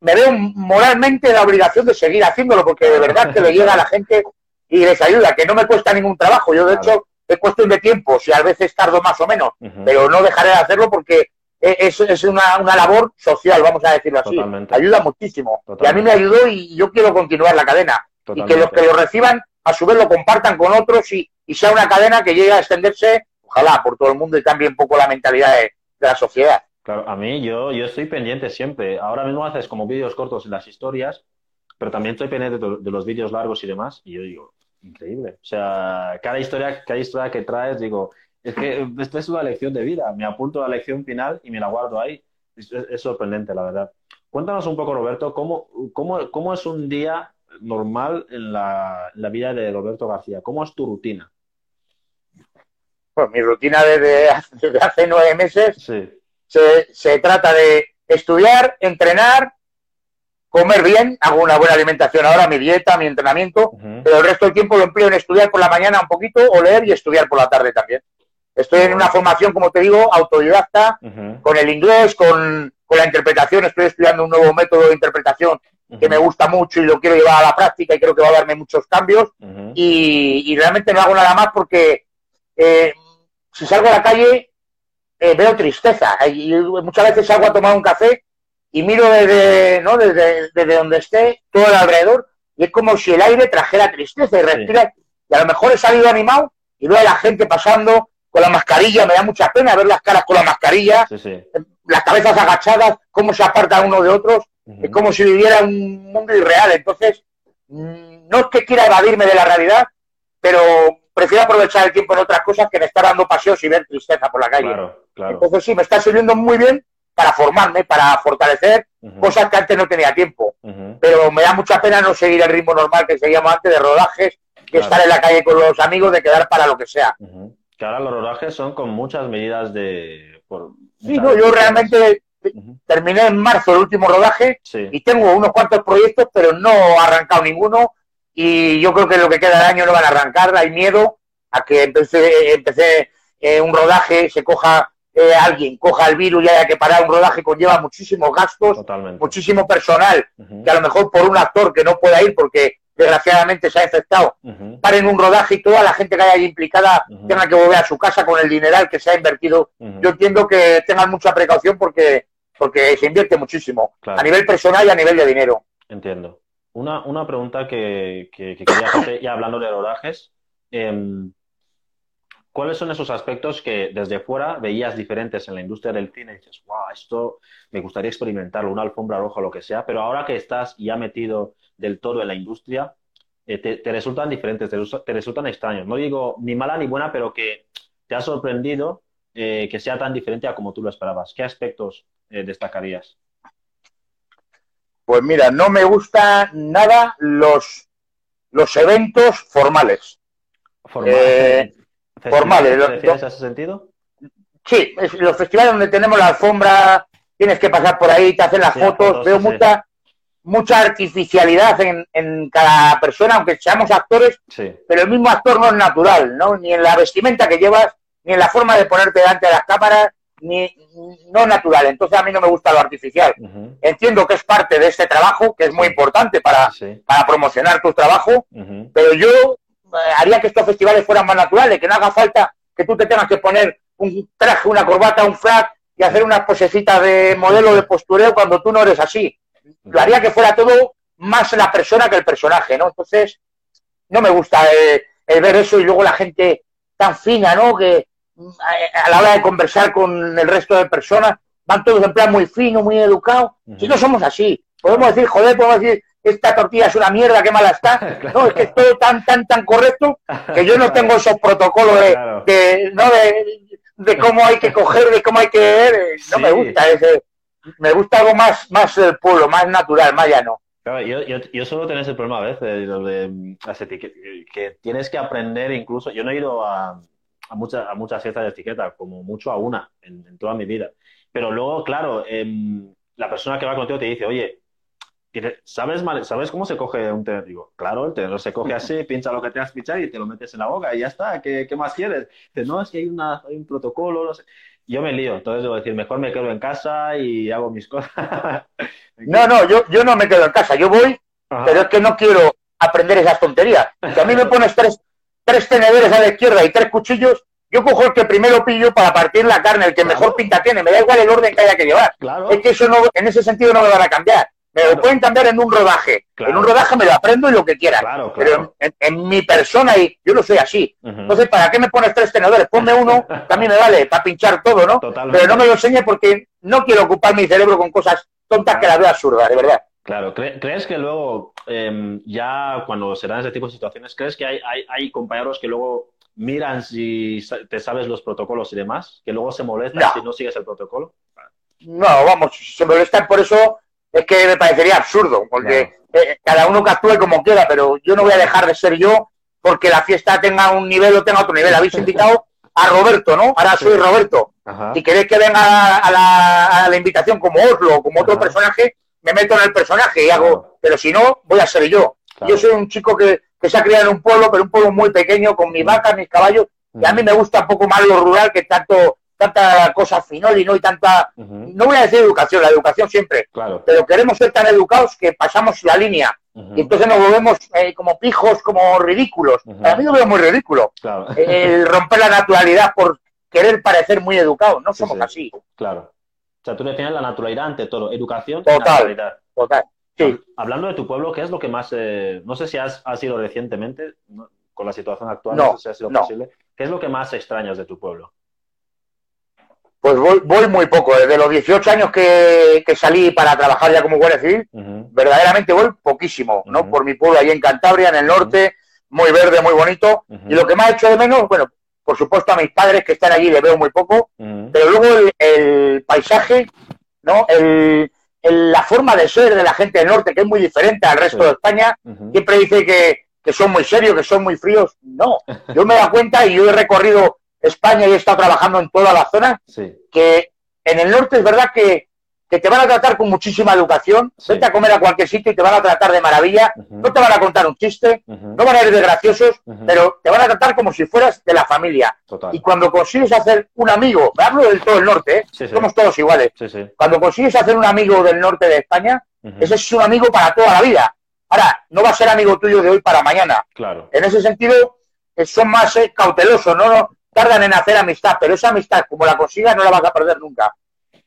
[SPEAKER 2] me veo moralmente la obligación de seguir haciéndolo, porque de verdad que le llega a la gente y les ayuda, que no me cuesta ningún trabajo. Yo, de hecho, es cuestión de tiempo, si a veces tardo más o menos, pero no dejaré de hacerlo porque e, es, es una, una, labor social, vamos a decirlo así. Ayuda muchísimo. Y a mí me ayudó y yo quiero continuar la cadena. Y que los que lo reciban a su vez lo compartan con otros y, sea una cadena que llegue a extenderse, ojalá, por todo el mundo y cambie un poco la mentalidad de, la sociedad.
[SPEAKER 1] Claro, a mí yo, yo estoy pendiente siempre. Ahora mismo haces como vídeos cortos en las historias, pero también estoy pendiente de, los vídeos largos y demás. Y yo digo, increíble. O sea, cada historia, cada historia que traes, digo, es que esto es una lección de vida. Me apunto a la lección final y me la guardo ahí. Es, sorprendente, la verdad. Cuéntanos un poco, Roberto, cómo, cómo, cómo es un día normal en la, vida de Roberto García? ¿Cómo es tu rutina?
[SPEAKER 2] Pues mi rutina desde, hace nueve meses se, se trata de estudiar, entrenar, comer bien, hago una buena alimentación ahora, mi dieta, mi entrenamiento, pero el resto del tiempo lo empleo en estudiar por la mañana un poquito o leer y estudiar por la tarde también. Estoy en una formación, como te digo, autodidacta, con el inglés, con, la interpretación, estoy estudiando un nuevo método de interpretación que me gusta mucho y lo quiero llevar a la práctica y creo que va a darme muchos cambios. Y, realmente no hago nada más porque eh, si salgo a la calle eh, veo tristeza. Y muchas veces salgo a tomar un café y miro desde, ¿no? desde, donde esté todo el alrededor y es como si el aire trajera tristeza y respira. Y a lo mejor he salido animado y veo a la gente pasando con la mascarilla, me da mucha pena ver las caras con la mascarilla, las cabezas agachadas, cómo se apartan uno de otros, es como si viviera un mundo irreal. Entonces, mm, no es que quiera evadirme de la realidad, pero prefiero aprovechar el tiempo en otras cosas que me estar dando paseos y ver tristeza por la calle. Entonces sí, me está sirviendo muy bien para formarme, para fortalecer cosas que antes no tenía tiempo. Pero me da mucha pena no seguir el ritmo normal que seguíamos antes de rodajes, que estar en la calle con los amigos, de quedar para lo que sea.
[SPEAKER 1] Que ahora los rodajes son con muchas medidas de...
[SPEAKER 2] sí, no, yo realmente terminé en marzo el último rodaje y tengo unos cuantos proyectos, pero no he arrancado ninguno. Y yo creo que lo que queda de año no van a arrancar. Hay miedo a que empecé, empecé eh, un rodaje, se coja eh, alguien coja el virus y haya que parar un rodaje conlleva muchísimos gastos, muchísimo personal, que a lo mejor por un actor que no pueda ir porque desgraciadamente se ha infectado, paren un rodaje y toda la gente que haya implicada tenga que volver a su casa con el dineral que se ha invertido. Yo entiendo que tengan mucha precaución porque, porque se invierte muchísimo, a nivel personal y a nivel de dinero.
[SPEAKER 1] Entiendo. Una, una pregunta que, quería hacer, ya hablando de rodajes. Em, ¿Cuáles son esos aspectos que desde fuera veías diferentes en la industria del cine y dices, wow, esto me gustaría experimentarlo, una alfombra roja o lo que sea, pero ahora que estás ya metido del todo en la industria, eh, te, resultan diferentes, te, resultan extraños. No digo ni mala ni buena, pero que te ha sorprendido eh, que sea tan diferente a como tú lo esperabas. ¿Qué aspectos eh, destacarías?
[SPEAKER 2] Pues mira, no me gustan nada los, los eventos formales.
[SPEAKER 1] Formales formales. ¿Te refieres a ese sentido?
[SPEAKER 2] Sí, los festivales donde tenemos la alfombra, tienes que pasar por ahí, te hacen las fotos, veo mucha mucha artificialidad en, cada persona, aunque seamos actores, pero el mismo actor no es natural, ¿no? Ni en la vestimenta que llevas, ni en la forma de ponerte delante de las cámaras, ni no natural. Entonces a mí no me gusta lo artificial. Entiendo que es parte de este trabajo, que es muy importante para, para promocionar tu trabajo, pero yo eh, haría que estos festivales fueran más naturales, que no haga falta que tú te tengas que poner un traje, una corbata, un frac y hacer unas posecitas de modelo de postureo cuando tú no eres así. Lo haría que fuera todo más la persona que el personaje, ¿no? Entonces, no me gusta eh, el ver eso y luego la gente tan fina, ¿no? Que a la hora de conversar con el resto de personas van todos en plan muy fino, muy educado. Si no somos así, podemos decir, joder, podemos decir, esta tortilla es una mierda, qué mala está. No, es que es todo tan, tan, tan correcto que yo no tengo esos protocolos de, ¿no? de, cómo hay que coger, de cómo hay que ver. Eh, no me gusta ese. Me gusta algo más, más del pueblo, más natural, más llano.
[SPEAKER 1] Claro, yo, yo, yo solo tengo ese problema a veces, de, que, tienes que aprender incluso, yo no he ido a, a, muchas, a muchas fiestas de etiqueta, como mucho a una en, toda mi vida, pero luego, claro, em, la persona que va contigo te dice, oye, ¿sabes, ¿sabes cómo se coge un tenedor? Digo, claro, el tenedor se coge así, pincha lo que te has pinchado y te lo metes en la boca y ya está. ¿Qué, qué más quieres? Dice, no, es que hay, una, hay un protocolo, no sé. Yo me lío, entonces debo decir, mejor me quedo en casa y hago mis cosas.
[SPEAKER 2] no, no, yo, yo no me quedo en casa, yo voy, pero es que no quiero aprender esas tonterías. Si a mí me pones tres, tres tenedores a la izquierda y tres cuchillos, yo cojo el que primero pillo para partir la carne, el que mejor pinta tiene, me da igual el orden que haya que llevar. Claro. Es que eso no, en ese sentido no me van a cambiar. Me lo pueden cambiar en un rodaje. En un rodaje me lo aprendo y lo que quiera. Pero en, mi persona, y yo no soy así. Entonces, ¿para qué me pones tres tenedores? Ponme uno, también me vale, para pinchar todo, ¿no? Pero no me lo enseñe porque no quiero ocupar mi cerebro con cosas tontas que la veo absurdas, de verdad.
[SPEAKER 1] Claro, ¿crees que luego, em, ya cuando se dan ese tipo de situaciones, crees que hay, hay, compañeros que luego miran si te sabes los protocolos y demás, que luego se molestan si no sigues el protocolo?
[SPEAKER 2] No, vamos, se molestan por eso es que me parecería absurdo, porque eh, cada uno que actúe como quiera, pero yo no voy a dejar de ser yo porque la fiesta tenga un nivel o tenga otro nivel. Habéis invitado a Roberto, ¿no? Ahora soy Roberto. Si queréis que venga a la, invitación como Oslo o como otro personaje, me meto en el personaje y hago, pero si no, voy a ser yo. Yo soy un chico que, se ha criado en un pueblo, pero un pueblo muy pequeño, con mis vacas, mis caballos, y a mí me gusta un poco más lo rural que tanto tanta cosa finol y no hay tanta, no voy a decir educación, la educación siempre, claro. pero queremos ser tan educados que pasamos la línea y entonces nos volvemos eh, como pijos, como ridículos. Para mí lo veo muy ridículo. El romper la naturalidad por querer parecer muy educado, no somos así.
[SPEAKER 1] Claro. O sea, tú defines la naturalidad ante todo, educación
[SPEAKER 2] total, y naturalidad. Total. Sí.
[SPEAKER 1] Hablando de tu pueblo, ¿qué es lo que más, eh, no sé si has, ha sido recientemente, con la situación actual, no, sé si ha sido posible, ¿qué es lo que más extrañas de tu pueblo?
[SPEAKER 2] Pues voy, muy poco. Desde los 18 años que, salí para trabajar ya como guardia civil, verdaderamente voy poquísimo, ¿no? Por mi pueblo allí en Cantabria, en el norte, muy verde, muy bonito. Y lo que más he hecho de menos, bueno, por supuesto a mis padres que están allí les veo muy poco, pero luego el, paisaje, ¿no? El, la forma de ser de la gente del norte, que es muy diferente al resto de España, siempre dice que, que son muy serios, que son muy fríos. No, yo me da cuenta y yo he recorrido España y he estado trabajando en toda la zona, que en el norte es verdad que, te van a tratar con muchísima educación, vete a comer a cualquier sitio y te van a tratar de maravilla, no te van a contar un chiste, no van a ir de graciosos, pero te van a tratar como si fueras de la familia. Y cuando consigues hacer un amigo, hablo del todo el norte, ¿eh? somos todos iguales, cuando consigues hacer un amigo del norte de España, ese es un amigo para toda la vida. Ahora, no va a ser amigo tuyo de hoy para mañana.
[SPEAKER 1] Claro.
[SPEAKER 2] En ese sentido, eh, son más eh, cautelosos, ¿no? tardan en hacer amistad, pero esa amistad, como la consigas, no la vas a perder nunca.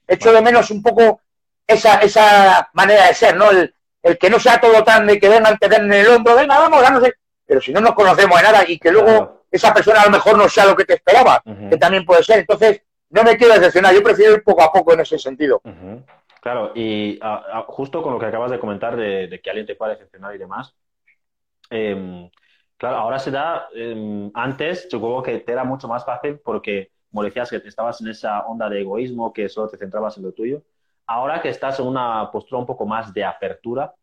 [SPEAKER 2] Echo de menos un poco esa, esa manera de ser, ¿no? El, que no sea todo tan de que vengan, te den en el hombro, venga, vamos, no sé. Pero si no nos conocemos de nada y que luego esa persona a lo mejor no sea lo que te esperaba, que también puede ser. Entonces, no me quiero decepcionar, yo prefiero ir poco a poco en ese sentido.
[SPEAKER 1] Claro, y justo con lo que acabas de comentar de, que alguien te pueda decepcionar y demás, eh, Claro, ahora se da, em, antes supongo que te era mucho más fácil porque, como decías, que estabas en esa onda de egoísmo, que solo te centrabas en lo tuyo. Ahora que estás en una postura un poco más de apertura,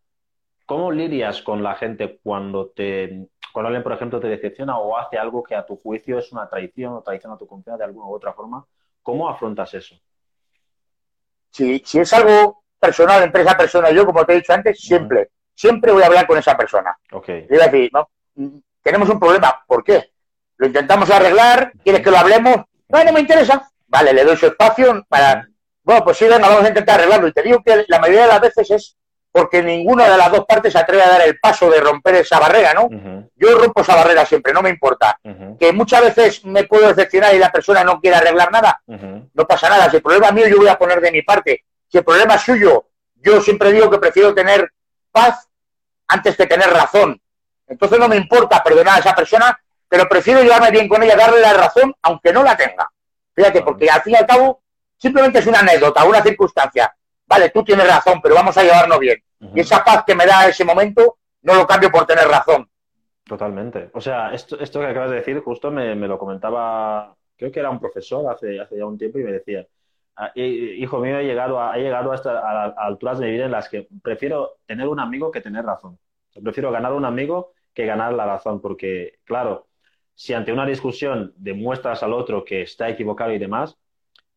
[SPEAKER 1] ¿cómo lidias con la gente cuando te, cuando alguien, por ejemplo, te decepciona o hace algo que a tu juicio es una traición o traición a tu confianza de alguna u otra forma? ¿Cómo afrontas eso?
[SPEAKER 2] Si, si es algo personal, empresa persona, yo, como te he dicho antes, siempre, siempre voy a hablar con esa persona.
[SPEAKER 1] Ok.
[SPEAKER 2] voy a decir, ¿no? tenemos un problema. ¿Por qué? Lo intentamos arreglar, ¿quieres que lo hablemos? No, no me interesa. Vale, le doy su espacio para... Bueno, pues sí, venga, vamos a intentar arreglarlo. Y te digo que la mayoría de las veces es porque ninguna de las dos partes se atreve a dar el paso de romper esa barrera, ¿no? Yo rompo esa barrera siempre, no me importa. Que muchas veces me puedo decepcionar y la persona no quiere arreglar nada, no pasa nada. Si el problema es mío, yo voy a poner de mi parte. Si el problema es suyo, yo siempre digo que prefiero tener paz antes que tener razón. Entonces no me importa perdonar a esa persona, pero prefiero llevarme bien con ella, darle la razón, aunque no la tenga. Fíjate, porque al fin y al cabo simplemente es una anécdota, una circunstancia. Vale, tú tienes razón, pero vamos a llevarnos bien. Y esa paz que me da ese momento, no lo cambio por tener razón.
[SPEAKER 1] Totalmente. O sea, esto, esto que acabas de decir, justo me, lo comentaba, creo que era un profesor hace, hace ya un tiempo y me decía, ah, hijo mío, he llegado a, he llegado hasta a, alturas de vida en las que prefiero tener un amigo que tener razón. prefiero ganar un amigo que ganar la razón, porque, claro, si ante una discusión demuestras al otro que está equivocado y demás,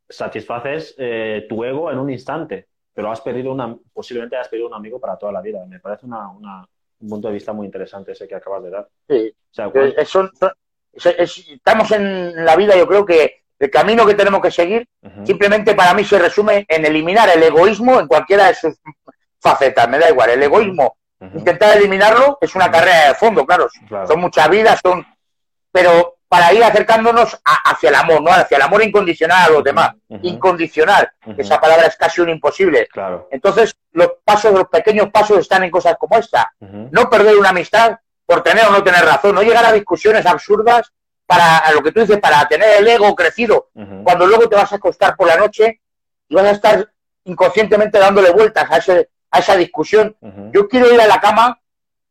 [SPEAKER 1] satisfaces eh, tu ego en un instante, pero has perdido una, posiblemente has perdido un amigo para toda la vida. Me parece una, un punto de vista muy interesante ese que acabas de dar.
[SPEAKER 2] Sí. Eh, estamos en la vida, yo creo que el camino que tenemos que seguir, simplemente para mí se resume en eliminar el egoísmo en cualquiera de sus facetas. Me da igual, el egoísmo Intentar eliminarlo es una carrera de fondo, claro. Son muchas vidas, son. Pero para ir acercándonos hacia el amor, ¿no? Hacia el amor incondicional a los demás. Incondicional. Esa palabra es casi un imposible.
[SPEAKER 1] Claro.
[SPEAKER 2] Entonces, los pasos, los pequeños pasos están en cosas como esta. No perder una amistad por tener o no tener razón. No llegar a discusiones absurdas para lo que tú dices, para tener el ego crecido. Cuando luego te vas a acostar por la noche y vas a estar inconscientemente dándole vueltas a ese a esa discusión. Yo quiero ir a la cama,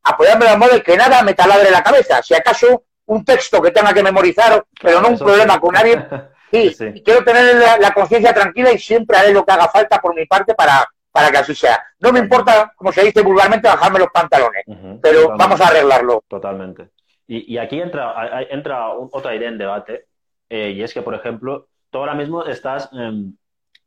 [SPEAKER 2] apoyarme la modo y que nada me taladre la cabeza. Si acaso un texto que tenga que memorizar, pero no un problema con nadie. Sí, quiero tener la, conciencia tranquila y siempre haré lo que haga falta por mi parte para, para que así sea. No me importa, como se dice vulgarmente, bajarme los pantalones, pero vamos a arreglarlo.
[SPEAKER 1] Totalmente. Y, aquí entra, entra otra idea en debate, eh, y es que, por ejemplo, tú ahora mismo estás, em,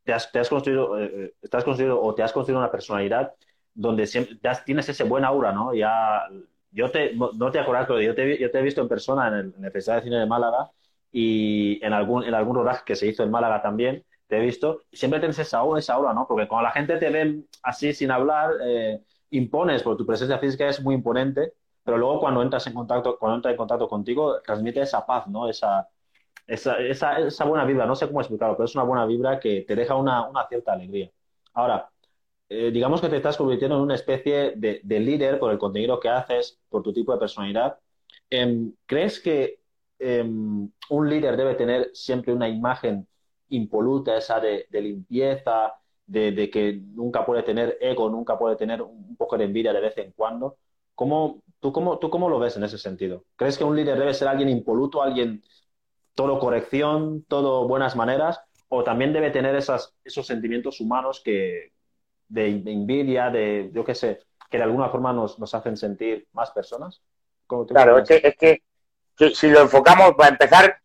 [SPEAKER 1] te, has, construido, eh, estás construido o te has construido una personalidad donde siempre tienes ese buen aura, ¿no? Ya, yo te, no te acuerdas, pero yo te, yo te he visto en persona en el, en el Festival de Cine de Málaga y en algún, en algún rodaje que se hizo en Málaga también, te he visto, siempre tienes esa esa aura, ¿no? Porque cuando la gente te ve así sin hablar, eh, impones, porque tu presencia física es muy imponente, pero luego cuando entras en contacto, cuando entra en contacto contigo, transmite esa paz, ¿no? Esa, esa, esa, esa, buena vibra, no sé cómo explicarlo, pero es una buena vibra que te deja una, una cierta alegría. Ahora, eh, digamos que te estás convirtiendo en una especie de, de, líder por el contenido que haces, por tu tipo de personalidad. Em, ¿Crees que em, un líder debe tener siempre una imagen impoluta, esa de, de limpieza, de, de, que nunca puede tener ego, nunca puede tener un poco de envidia de vez en cuando? ¿Cómo, tú, cómo, ¿Tú cómo lo ves en ese sentido? ¿Crees que un líder debe ser alguien impoluto, alguien todo corrección, todo buenas maneras, o también debe tener esas, esos sentimientos humanos que de, envidia, de, yo qué sé, que de alguna forma nos, nos hacen sentir más personas?
[SPEAKER 2] Claro, es que, es que si, lo enfocamos, para empezar,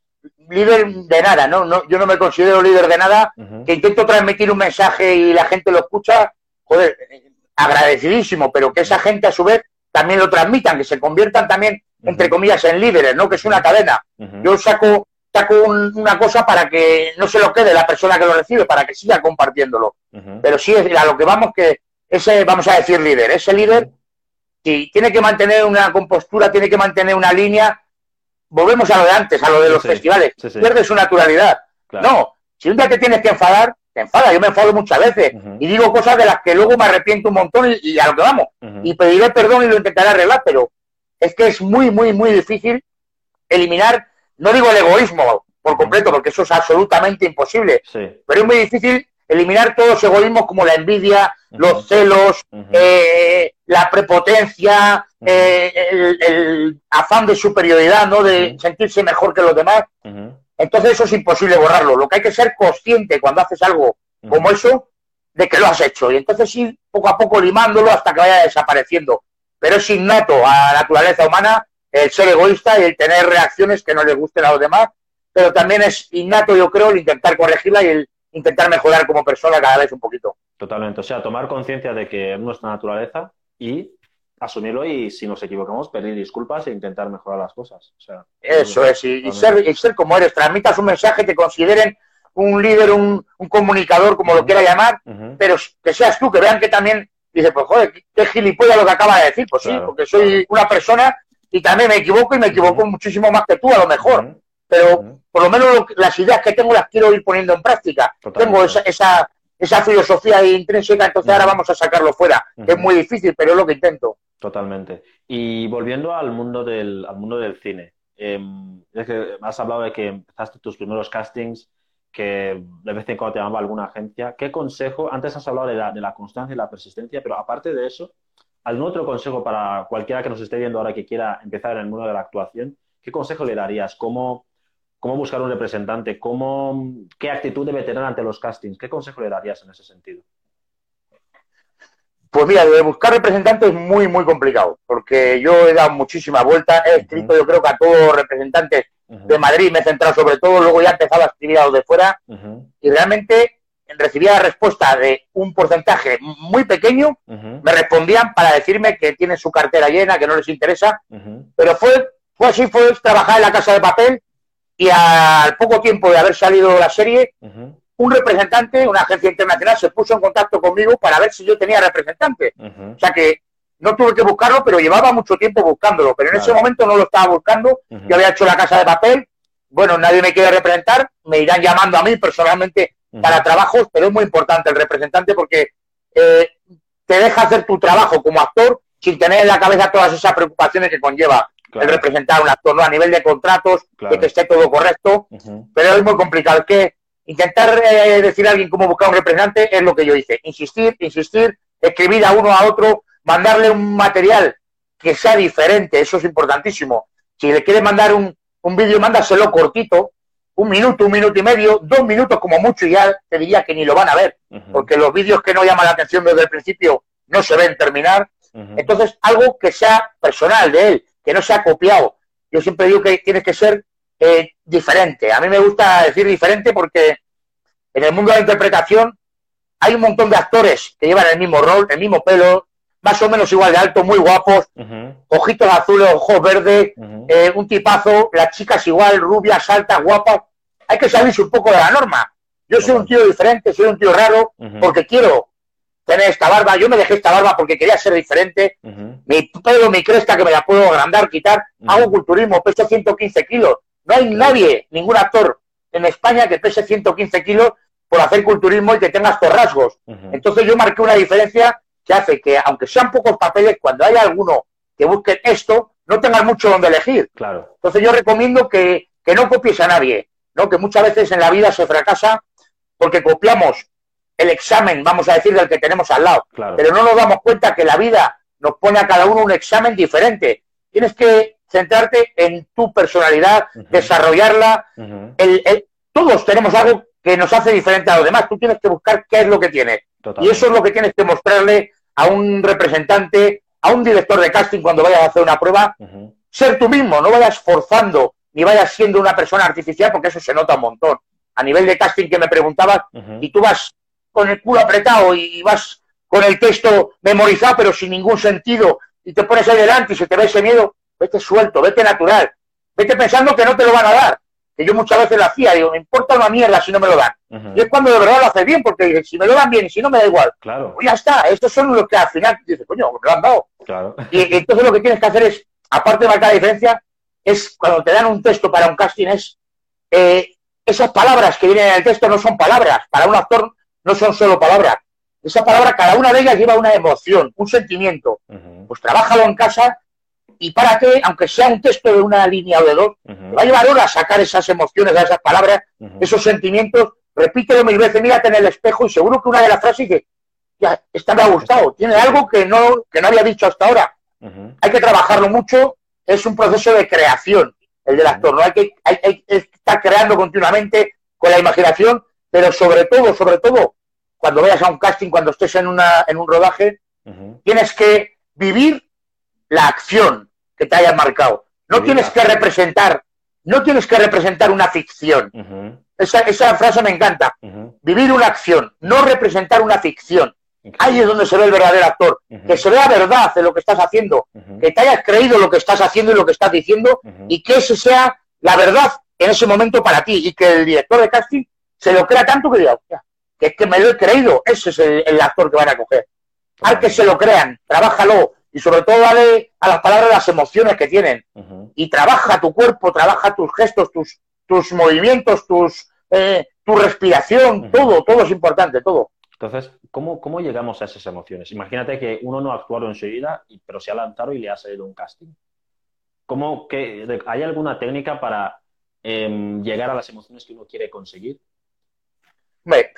[SPEAKER 2] líder de nada, ¿no? no yo no me considero líder de nada, que intento transmitir un mensaje y la gente lo escucha, joder, agradecidísimo, pero que esa gente a su vez también lo transmitan, que se conviertan también, entre comillas, en líderes, ¿no? Que es una cadena. Yo saco saco una cosa para que no se lo quede la persona que lo recibe, para que siga compartiéndolo. Pero sí, a lo que vamos, que ese, vamos a decir, líder, ese líder, si tiene que mantener una compostura, tiene que mantener una línea, volvemos a lo de antes, a lo de los festivales, pierde su naturalidad. No, si un día te tienes que enfadar, te enfada, yo me enfado muchas veces y digo cosas de las que luego me arrepiento un montón y, y a lo que vamos, y pediré perdón y lo intentaré arreglar, pero es que es muy, muy, muy difícil eliminar no digo el egoísmo por completo, porque eso es absolutamente imposible, pero es muy difícil eliminar todos los egoísmos como la envidia, los celos, eh, la prepotencia, eh, el, afán de superioridad, ¿no? De sentirse mejor que los demás. Entonces eso es imposible borrarlo. Lo que hay que ser consciente cuando haces algo como eso, de que lo has hecho. Y entonces ir poco a poco limándolo hasta que vaya desapareciendo. Pero es innato a la naturaleza humana el ser egoísta y el tener reacciones que no le gusten a los demás, pero también es innato, yo creo, el intentar corregirla y el intentar mejorar como persona cada vez un poquito.
[SPEAKER 1] Totalmente, o sea, tomar conciencia de que es nuestra naturaleza y asumirlo y si nos equivocamos pedir disculpas e intentar mejorar las cosas. O sea,
[SPEAKER 2] Eso es, y, ser, y ser como eres, transmitas un mensaje, te consideren un líder, un, comunicador, como lo quiera llamar, pero que seas tú, que vean que también, dice, pues joder, qué gilipollas lo que acaba de decir, pues sí, porque soy una persona y también me equivoco y me equivoco muchísimo más que tú, a lo mejor. Pero por lo menos las ideas que tengo las quiero ir poniendo en práctica. Tengo esa, esa, esa, filosofía intrínseca, entonces ahora vamos a sacarlo fuera. Es muy difícil, pero es lo que intento.
[SPEAKER 1] Totalmente. Y volviendo al mundo del, al mundo del cine, em, es que has hablado de que empezaste tus primeros castings, que de vez en cuando te llamaba alguna agencia. ¿Qué consejo? Antes has hablado de la, de la constancia y la persistencia, pero aparte de eso, ¿Algún otro consejo para cualquiera que nos esté viendo ahora que quiera empezar en el mundo de la actuación? ¿Qué consejo le darías? ¿Cómo, cómo buscar un representante? ¿Cómo, ¿Qué actitud debe tener ante los castings? ¿Qué consejo le darías en ese sentido?
[SPEAKER 2] Pues mira, de buscar representantes es muy, muy complicado, porque yo he dado muchísimas vueltas, he escrito yo creo que a todos los representantes de Madrid, me he centrado sobre todo, luego ya he empezado a escribir a los de fuera, y realmente recibía la respuesta de un porcentaje muy pequeño, me respondían para decirme que tienen su cartera llena, que no les interesa, pero fue, fue así, fue trabajar en la casa de papel y al poco tiempo de haber salido la serie, un representante, una agencia internacional, se puso en contacto conmigo para ver si yo tenía representante. O sea que no tuve que buscarlo, pero llevaba mucho tiempo buscándolo, pero en ese momento no lo estaba buscando, yo había hecho la casa de papel, bueno, nadie me quiere representar, me irán llamando a mí personalmente para trabajos, pero es muy importante el representante porque eh, te deja hacer tu trabajo como actor sin tener en la cabeza todas esas preocupaciones que conlleva el representar a un actor, ¿no? A nivel de contratos, de que esté todo correcto, pero es muy complicado. que intentar eh, decir a alguien cómo buscar un representante es lo que yo hice. Insistir, insistir, escribir a uno a otro, mandarle un material que sea diferente, eso es importantísimo. Si le quieres mandar un, un vídeo, mándaselo cortito, un minuto, un minuto y medio, dos minutos como mucho, y ya te diría que ni lo van a ver, porque los vídeos que no llaman la atención desde el principio no se ven terminar. Entonces, algo que sea personal de él, que no sea copiado. Yo siempre digo que tienes que ser eh, diferente. A mí me gusta decir diferente porque en el mundo de la interpretación hay un montón de actores que llevan el mismo rol, el mismo pelo, más o menos igual de alto, muy guapos, ojitos azules, ojos verdes, eh, un tipazo, las chicas igual, rubias, altas, guapas. Hay que salirse un poco de la norma. Yo soy un tío diferente, soy un tío raro, porque quiero tener esta barba. Yo me dejé esta barba porque quería ser diferente. Mi pelo, mi cresta, que me la puedo agrandar, quitar. Hago culturismo, peso 115 kilos. No hay nadie, ningún actor en España que pese 115 kilos por hacer culturismo y que tenga estos rasgos. Entonces yo marqué una diferencia que hace que, aunque sean pocos papeles, cuando haya alguno que busque esto, no tengan mucho donde elegir.
[SPEAKER 1] Claro.
[SPEAKER 2] Entonces yo recomiendo que, que no copies a nadie, ¿no? Que muchas veces en la vida se fracasa porque copiamos el examen, vamos a decir, del que tenemos al lado. Pero no nos damos cuenta que la vida nos pone a cada uno un examen diferente. Tienes que centrarte en tu personalidad, desarrollarla. el, todos tenemos algo que nos hace diferente a los demás. Tú tienes que buscar qué es lo que tienes. Y eso es lo que tienes que mostrarle a un representante, a un director de casting cuando vayas a hacer una prueba. Ser tú mismo, no vayas forzando ni vayas siendo una persona artificial porque eso se nota un montón. A nivel de casting que me preguntabas, y tú vas con el culo apretado y vas con el texto memorizado pero sin ningún sentido y te pones ahí delante y se te ve ese miedo, vete suelto, vete natural, vete pensando que no te lo van a dar. Que yo muchas veces lo hacía, digo, me importa una mierda si no me lo dan. Y es cuando de verdad lo hace bien, porque si me lo dan bien y si no me da igual,
[SPEAKER 1] claro.
[SPEAKER 2] pues ya está, estos son los que al final dices, coño, me lo han dado.
[SPEAKER 1] Claro.
[SPEAKER 2] Y, entonces lo que tienes que hacer es, aparte de marcar la diferencia, es cuando te dan un texto para un casting, es eh, esas palabras que vienen en el texto no son palabras. Para un actor no son solo palabras. Esa palabra, cada una de ellas lleva una emoción, un sentimiento. Pues trabájalo en casa y para que, aunque sea un texto de una línea o de dos, te va a llevar horas sacar esas emociones, esas palabras, esos sentimientos. Repítelo mil veces, mírate en el espejo y seguro que una de las frases que ya, esta me ha gustado, tiene algo que no, que no había dicho hasta ahora. Hay que trabajarlo mucho, es un proceso de creación el del actor, ¿no? Hay que, hay, hay estar creando continuamente con la imaginación, pero sobre todo, sobre todo, cuando vayas a un casting, cuando estés en, una, en un rodaje, tienes que vivir la acción que te hayan marcado. No tienes que representar, no tienes que representar una ficción. esa, esa, frase me encanta. Vivir una acción, no representar una ficción. Ahí es donde se ve el verdadero actor. Que se vea verdad de lo que estás haciendo. Que te hayas creído lo que estás haciendo y lo que estás diciendo. Y que ese sea la verdad en ese momento para ti. Y que el director de casting se lo crea tanto que diga, que es que me lo he creído, ese es el, actor que van a coger. Al que se lo crean, trabájalo y sobre todo dale a las palabras las emociones que tienen y trabaja tu cuerpo, trabaja tus gestos, tus, tus movimientos, tus, eh, tu respiración, todo, todo es importante, todo.
[SPEAKER 1] Entonces, ¿cómo, ¿cómo llegamos a esas emociones? Imagínate que uno no ha actuado en su vida, pero se ha lanzado y le ha salido un casting. ¿Cómo que, ¿Hay alguna técnica para em, llegar a las emociones que uno quiere conseguir?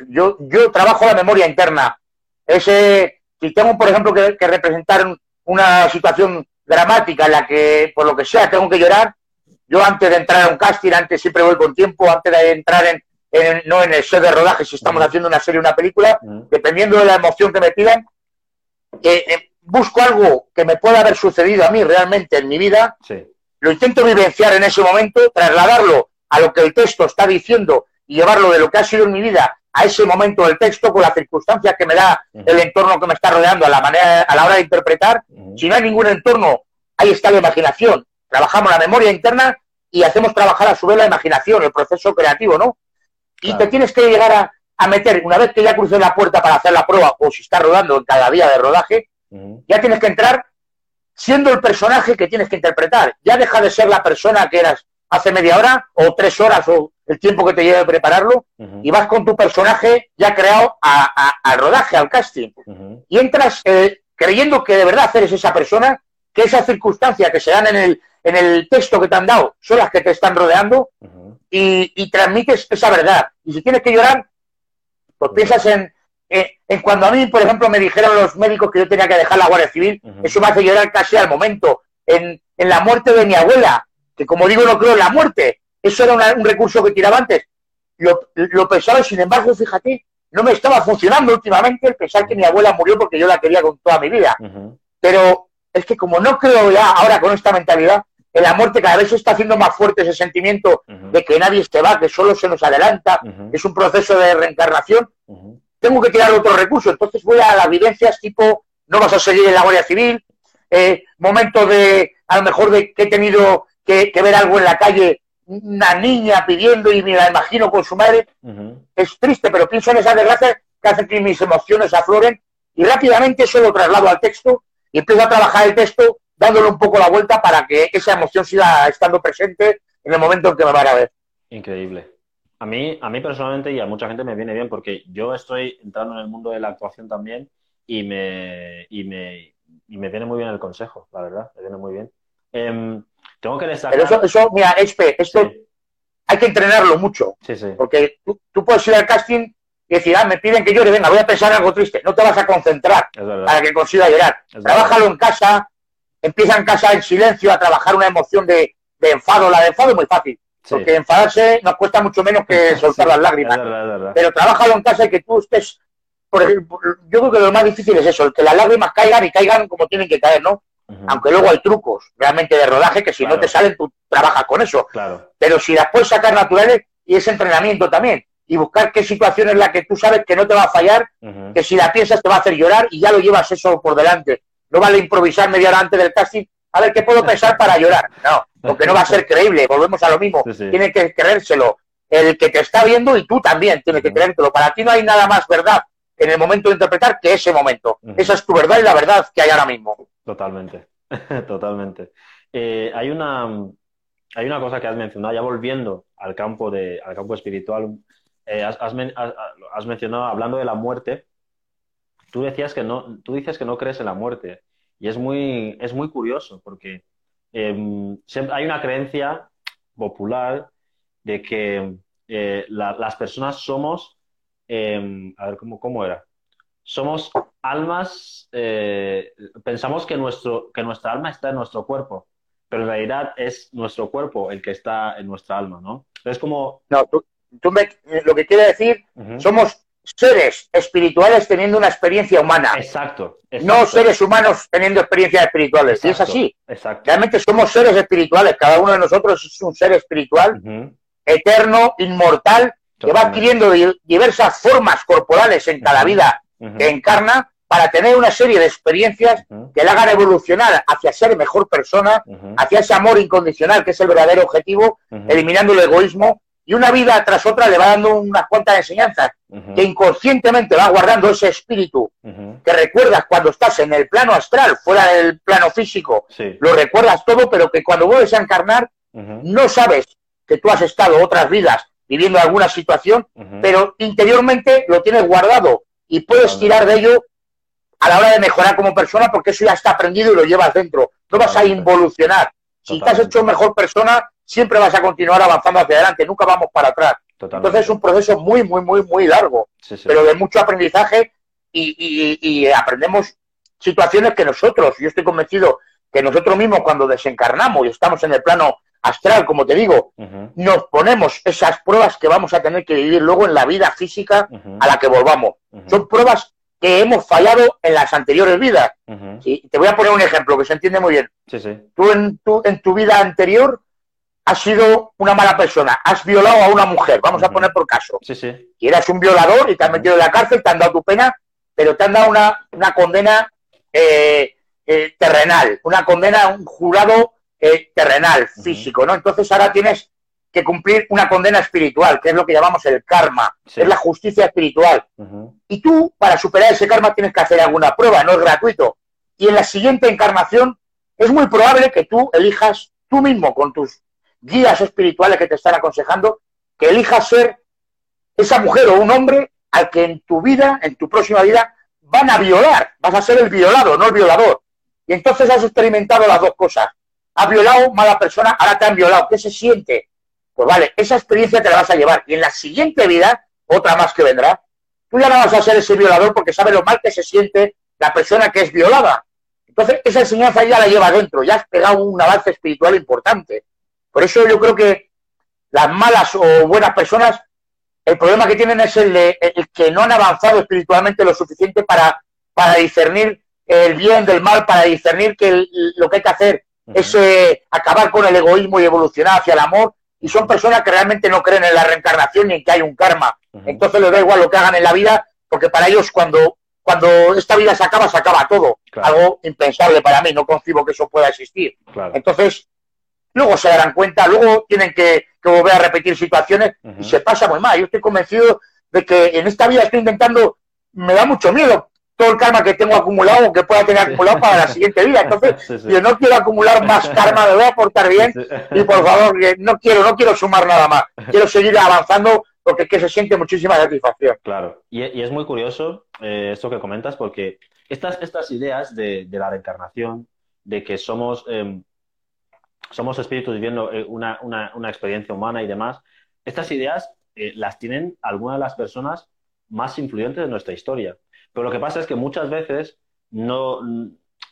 [SPEAKER 2] yo, yo trabajo la memoria interna. Ese, si tengo, por ejemplo, que, representar una situación dramática en la que, por lo que sea, tengo que llorar, yo antes de entrar a un casting, antes siempre voy con tiempo, antes de entrar en, no en el set de rodaje, si estamos haciendo una serie o una película, dependiendo de la emoción que me pidan, eh, eh, busco algo que me pueda haber sucedido a mí realmente en mi vida, lo intento vivenciar en ese momento, trasladarlo a lo que el texto está diciendo y llevarlo de lo que ha sido en mi vida a ese momento del texto con las circunstancias que me da el entorno que me está rodeando a la manera a la hora de interpretar. Si no hay ningún entorno, ahí está la imaginación. Trabajamos la memoria interna y hacemos trabajar a su vez la imaginación, el proceso creativo, ¿no? Y te tienes que llegar a, meter, una vez que ya crucé la puerta para hacer la prueba, o si estás rodando en cada día de rodaje, ya tienes que entrar siendo el personaje que tienes que interpretar. Ya deja de ser la persona que eras hace media hora o tres horas o el tiempo que te lleve prepararlo y vas con tu personaje ya creado al rodaje, al casting. Y entras eh, creyendo que de verdad eres esa persona, que esas circunstancias que se dan en el, en el texto que te han dado son las que te están rodeando y, transmites esa verdad. Y si tienes que llorar, pues piensas en, en, cuando a mí, por ejemplo, me dijeron los médicos que yo tenía que dejar la Guardia Civil, eso me hace llorar casi al momento. En, en la muerte de mi abuela, que como digo no creo en la muerte, eso era un recurso que tiraba antes. Lo, lo pensaba y sin embargo, fíjate, no me estaba funcionando últimamente el pensar que mi abuela murió porque yo la quería con toda mi vida. Pero es que como no creo ya ahora con esta mentalidad, en la muerte cada vez se está haciendo más fuerte ese sentimiento de que nadie se va, que solo se nos adelanta, es un proceso de reencarnación, tengo que tirar otro recurso, entonces voy a las vivencias tipo, no vas a seguir en la Guardia Civil, eh, momentos de, a lo mejor de que he tenido que, ver algo en la calle, una niña pidiendo y me la imagino con su madre, es triste, pero pienso en esa desgracia que hace que mis emociones afloren y rápidamente eso lo traslado al texto y empiezo a trabajar el texto dándole un poco la vuelta para que esa emoción siga estando presente en el momento en que me van a ver.
[SPEAKER 1] Increíble. A mí, a mí personalmente y a mucha gente me viene bien porque yo estoy entrando en el mundo de la actuación también y me, y me, y me viene muy bien el consejo, la verdad, me viene muy bien. Em, tengo que destacar...
[SPEAKER 2] Pero eso, eso mira, Expe, esto hay que entrenarlo mucho.
[SPEAKER 1] Sí, sí.
[SPEAKER 2] Porque tú, tú, puedes ir al casting y decir, ah, me piden que llore, venga, voy a pensar algo triste. No te vas a concentrar para que consiga llorar. Trabájalo en casa, empieza en casa en silencio a trabajar una emoción de, enfado. La de enfado es muy fácil, porque enfadarse nos cuesta mucho menos que soltar las lágrimas. Pero trabájalo en casa y que tú estés. Por ejemplo, yo creo que lo más difícil es eso, el que las lágrimas caigan y caigan como tienen que caer, ¿no? Aunque luego hay trucos realmente de rodaje que si no te salen, tú trabajas con eso.
[SPEAKER 1] Claro.
[SPEAKER 2] Pero si las puedes sacar naturales, y ese entrenamiento también, y buscar qué situación es la que tú sabes que no te va a fallar, que si la piensas te va a hacer llorar y ya lo llevas eso por delante. No vale improvisar media hora antes del casting, a ver qué puedo pensar para llorar. No, porque no va a ser creíble, volvemos a lo mismo. Tiene que creérselo el que te está viendo y tú también tienes que creértelo. Para ti no hay nada más verdad en el momento de interpretar que ese momento. Esa es tu verdad y la verdad que hay ahora mismo.
[SPEAKER 1] Totalmente, totalmente. Eh, hay una hay una cosa que has mencionado, ya volviendo al campo de al campo espiritual, eh, has, mencionado hablando de la muerte, tú decías que no, tú dices que no crees en la muerte. Y es muy, es muy curioso porque em, hay una creencia popular de que eh, las personas somos, em, a ver, ¿cómo, ¿cómo era? Somos almas, eh, pensamos que, nuestro, que nuestra alma está en nuestro cuerpo, pero en realidad es nuestro cuerpo el que está en nuestra alma, ¿no? Es como...
[SPEAKER 2] No, tú, lo que quiere decir, somos seres espirituales teniendo una experiencia humana.
[SPEAKER 1] Exacto.
[SPEAKER 2] No seres humanos teniendo experiencias espirituales. y es así.
[SPEAKER 1] Exacto.
[SPEAKER 2] Realmente somos seres espirituales. Cada uno de nosotros es un ser espiritual, eterno, inmortal, que va adquiriendo diversas formas corporales en cada vida que encarna para tener una serie de experiencias que le hagan evolucionar hacia ser mejor persona, hacia ese amor incondicional que es el verdadero objetivo, eliminando el egoísmo y una vida tras otra le va dando unas cuantas enseñanzas que inconscientemente va guardando ese espíritu que recuerdas cuando estás en el plano astral, fuera del plano físico, lo recuerdas todo, pero que cuando vuelves a encarnar no sabes que tú has estado otras vidas viviendo alguna situación, pero interiormente lo tienes guardado y puedes tirar de ello a la hora de mejorar como persona porque eso ya está aprendido y lo llevas dentro. No vas a involucionar. Si te has hecho mejor persona, siempre vas a continuar avanzando hacia adelante, nunca vamos para atrás. Entonces es un proceso muy, muy, muy, muy largo, pero de mucho aprendizaje y, aprendemos situaciones que nosotros, yo estoy convencido que nosotros mismos cuando desencarnamos y estamos en el plano astral, como te digo, nos ponemos esas pruebas que vamos a tener que vivir luego en la vida física a la que volvamos. Son pruebas que hemos fallado en las anteriores vidas. Te voy a poner un ejemplo que se entiende muy bien. Tú en tu, en tu vida anterior has sido una mala persona, has violado a una mujer, vamos a poner por caso.
[SPEAKER 1] Sí, sí.
[SPEAKER 2] Y eras un violador y te has metido en la cárcel, te han dado tu pena, pero te han dado una, una condena eh, eh, terrenal, una condena, un jurado eh, terrenal, físico, ¿no? Entonces ahora tienes que cumplir una condena espiritual, que es lo que llamamos el karma, es la justicia espiritual. Y tú, para superar ese karma, tienes que hacer alguna prueba, no es gratuito. Y en la siguiente encarnación es muy probable que tú elijas tú mismo, con tus guías espirituales que te están aconsejando, que elijas ser esa mujer o un hombre al que en tu vida, en tu próxima vida, van a violar. Vas a ser el violado, no el violador. Y entonces has experimentado las dos cosas. Has violado, mala persona, ahora te han violado. ¿Qué se siente? Pues vale, esa experiencia te la vas a llevar. Y en la siguiente vida, otra más que vendrá, tú ya no vas a ser ese violador porque sabes lo mal que se siente la persona que es violada. Entonces, esa enseñanza ya la lleva dentro, ya has pegado un avance espiritual importante. Por eso yo creo que las malas o buenas personas, el problema que tienen es el de que no han avanzado espiritualmente lo suficiente para, para discernir el bien del mal, para discernir que lo que hay que hacer es eh, acabar con el egoísmo y evolucionar hacia el amor, y son personas que realmente no creen en la reencarnación ni en que hay un karma. Entonces les da igual lo que hagan en la vida, porque para ellos cuando, cuando esta vida se acaba, se acaba todo. Algo impensable para mí, no concibo que eso pueda existir. Entonces, luego se darán cuenta, luego tienen que, volver a repetir situaciones y se pasa muy mal. Yo estoy convencido de que en esta vida estoy intentando, me da mucho miedo todo el karma que tengo acumulado o que pueda tener acumulado para la siguiente vida. Entonces, yo no quiero acumular más karma, me voy a portar bien y por favor, no quiero, no quiero sumar nada más. Quiero seguir avanzando porque es que se siente muchísima satisfacción.
[SPEAKER 1] Claro, y, es muy curioso eh, esto que comentas porque estas, estas ideas de, la reencarnación, de que somos, em, somos espíritus viviendo eh, una, una, experiencia humana y demás, estas ideas eh, las tienen algunas de las personas más influyentes de nuestra historia. Pero lo que pasa es que muchas veces no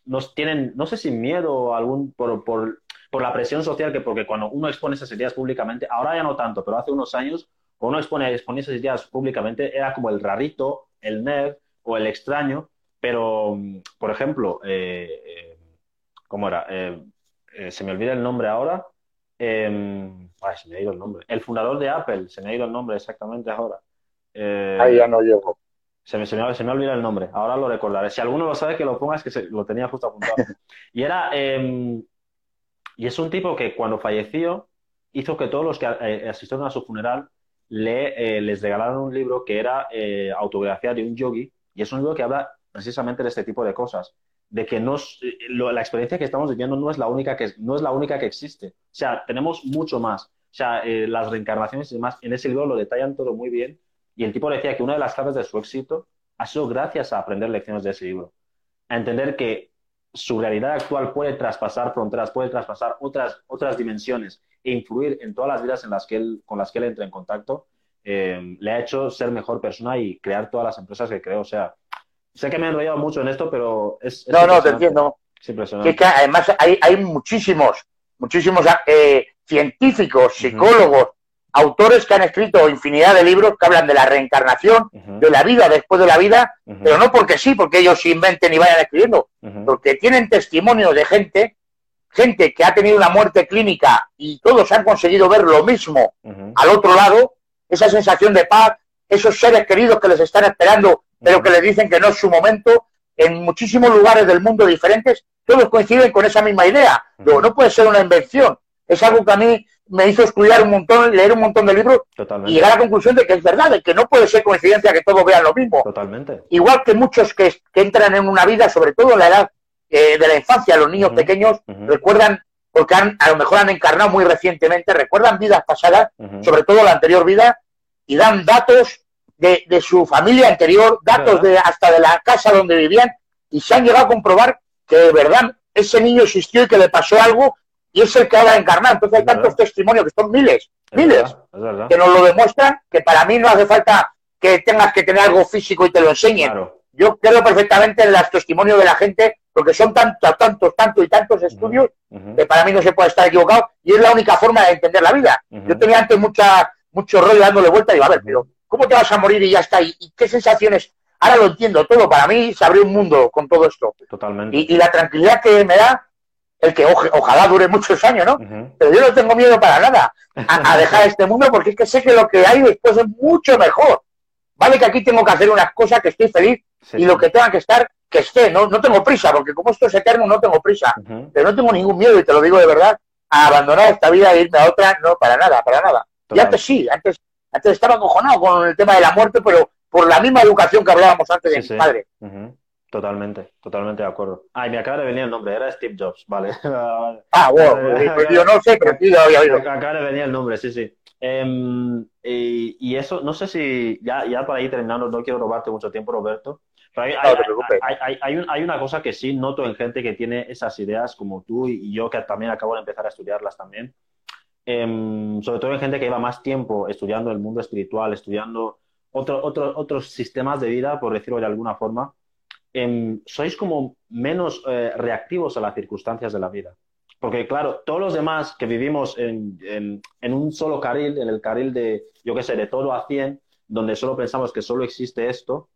[SPEAKER 1] nos tienen, no sé si miedo o algún por, por, por, la presión social, que porque cuando uno expone esas ideas públicamente, ahora ya no tanto, pero hace unos años, cuando uno expone, expone esas ideas públicamente, era como el rarito, el nerd o el extraño, pero, por ejemplo, eh, eh, ¿cómo era? Eh, se me olvida el nombre ahora. Em, ay, se me ha ido el nombre. El fundador de Apple, se me ha ido el nombre exactamente ahora.
[SPEAKER 2] Ahí ya no llego.
[SPEAKER 1] Se me, se, me, se me olvida el nombre, ahora lo recordaré. Si alguno lo sabe, que lo ponga, es que lo tenía justo apuntado. Y era. Em, y es un tipo que cuando falleció hizo que todos los que eh, asistieron a su funeral le, eh, les regalaron un libro que era eh, autografía de un yogi. Y es un libro que habla precisamente de este tipo de cosas. De que no, la experiencia que estamos viviendo no es, la única que, no es la única que existe. O sea, tenemos mucho más. O sea, las reencarnaciones y demás, en ese libro lo detallan todo muy bien y el tipo decía que una de las claves de su éxito ha sido gracias a aprender lecciones de ese libro. A entender que su realidad actual puede traspasar fronteras, puede traspasar otras, otras dimensiones e influir en todas las vidas en las que él, con las que él entra en contacto, eh, le ha hecho ser mejor persona y crear todas las empresas que creo. O sea, sé que me he enrollado mucho en esto, pero es...
[SPEAKER 2] no, no, te entiendo. Es impresionante. Que, además hay, hay muchísimos, muchísimos eh, científicos, psicólogos, autores que han escrito infinidad de libros que hablan de la reencarnación, de la vida después de la vida, pero no porque sí, porque ellos inventen y vayan escribiendo, porque tienen testimonio de gente, gente que ha tenido una muerte clínica y todos han conseguido ver lo mismo al otro lado, esa sensación de paz, esos seres queridos que les están esperando, pero que les dicen que no es su momento, en muchísimos lugares del mundo diferentes, todos coinciden con esa misma idea. Luego, no puede ser una invención, es algo que a mí me hizo estudiar un montón, leer un montón de libros y llegar a la conclusión de que es verdad, de que no puede ser coincidencia que todos vean lo mismo.
[SPEAKER 1] Totalmente.
[SPEAKER 2] Igual que muchos que, entran en una vida, sobre todo en la edad eh, de la infancia, los niños pequeños, recuerdan, porque han, a lo mejor han encarnado muy recientemente, recuerdan vidas pasadas, sobre todo la anterior vida, y dan datos de, de su familia anterior, datos de hasta de la casa donde vivían, y se han llegado a comprobar que de verdad ese niño existió y que le pasó algo y es el que ahora encarnar. Entonces hay tantos testimonios, que son miles, miles, que nos lo demuestran, que para mí no hace falta que tengas que tener algo físico y te lo enseñen. Yo creo perfectamente en los testimonios de la gente, porque son tantos, tantos, tantos y tantos estudios, que para mí no se puede estar equivocado, y es la única forma de entender la vida. Yo tenía antes mucha, mucho rollo dándole vuelta y digo, a ver, pero ¿cómo te vas a morir y ya está? ¿Y, qué sensaciones? Ahora lo entiendo todo, para mí se abrió un mundo con todo esto.
[SPEAKER 1] Totalmente.
[SPEAKER 2] y la tranquilidad que me da el que ojalá dure muchos años, ¿no? Pero yo no tengo miedo para nada a, dejar este mundo porque es que sé que lo que hay después es mucho mejor. Vale que aquí tengo que hacer unas cosas que estoy feliz y lo que tenga que estar, que esté. No, no tengo prisa, porque como esto es eterno, no tengo prisa. Pero no tengo ningún miedo, y te lo digo de verdad, a abandonar esta vida e irme a otra, no, para nada, para nada. Y antes sí, antes, antes estaba acojonado con el tema de la muerte, pero por la misma educación que hablábamos antes de mi padre.
[SPEAKER 1] Totalmente, totalmente de acuerdo. Ay, me acaba de venir el nombre, era Steve Jobs, vale.
[SPEAKER 2] ah, bueno, eh, pues yo no sé, pero sí lo había oído.
[SPEAKER 1] Acaba de venir el nombre, sí, sí. Em, y, eso, no sé si, ya, ya para ir terminando, no quiero robarte mucho tiempo, Roberto, pero hay, una cosa que sí noto en gente que tiene esas ideas como tú y, yo que también acabo de empezar a estudiarlas también, em, sobre todo en gente que lleva más tiempo estudiando el mundo espiritual, estudiando otro, otro, otros sistemas de vida, por decirlo de alguna forma, Sois como menos eh, reactivos a las circunstancias de la vida. Porque, claro, todos los demás que vivimos en, un solo carril, en el carril de, yo qué sé, de todo a 100, donde solo pensamos que solo existe esto,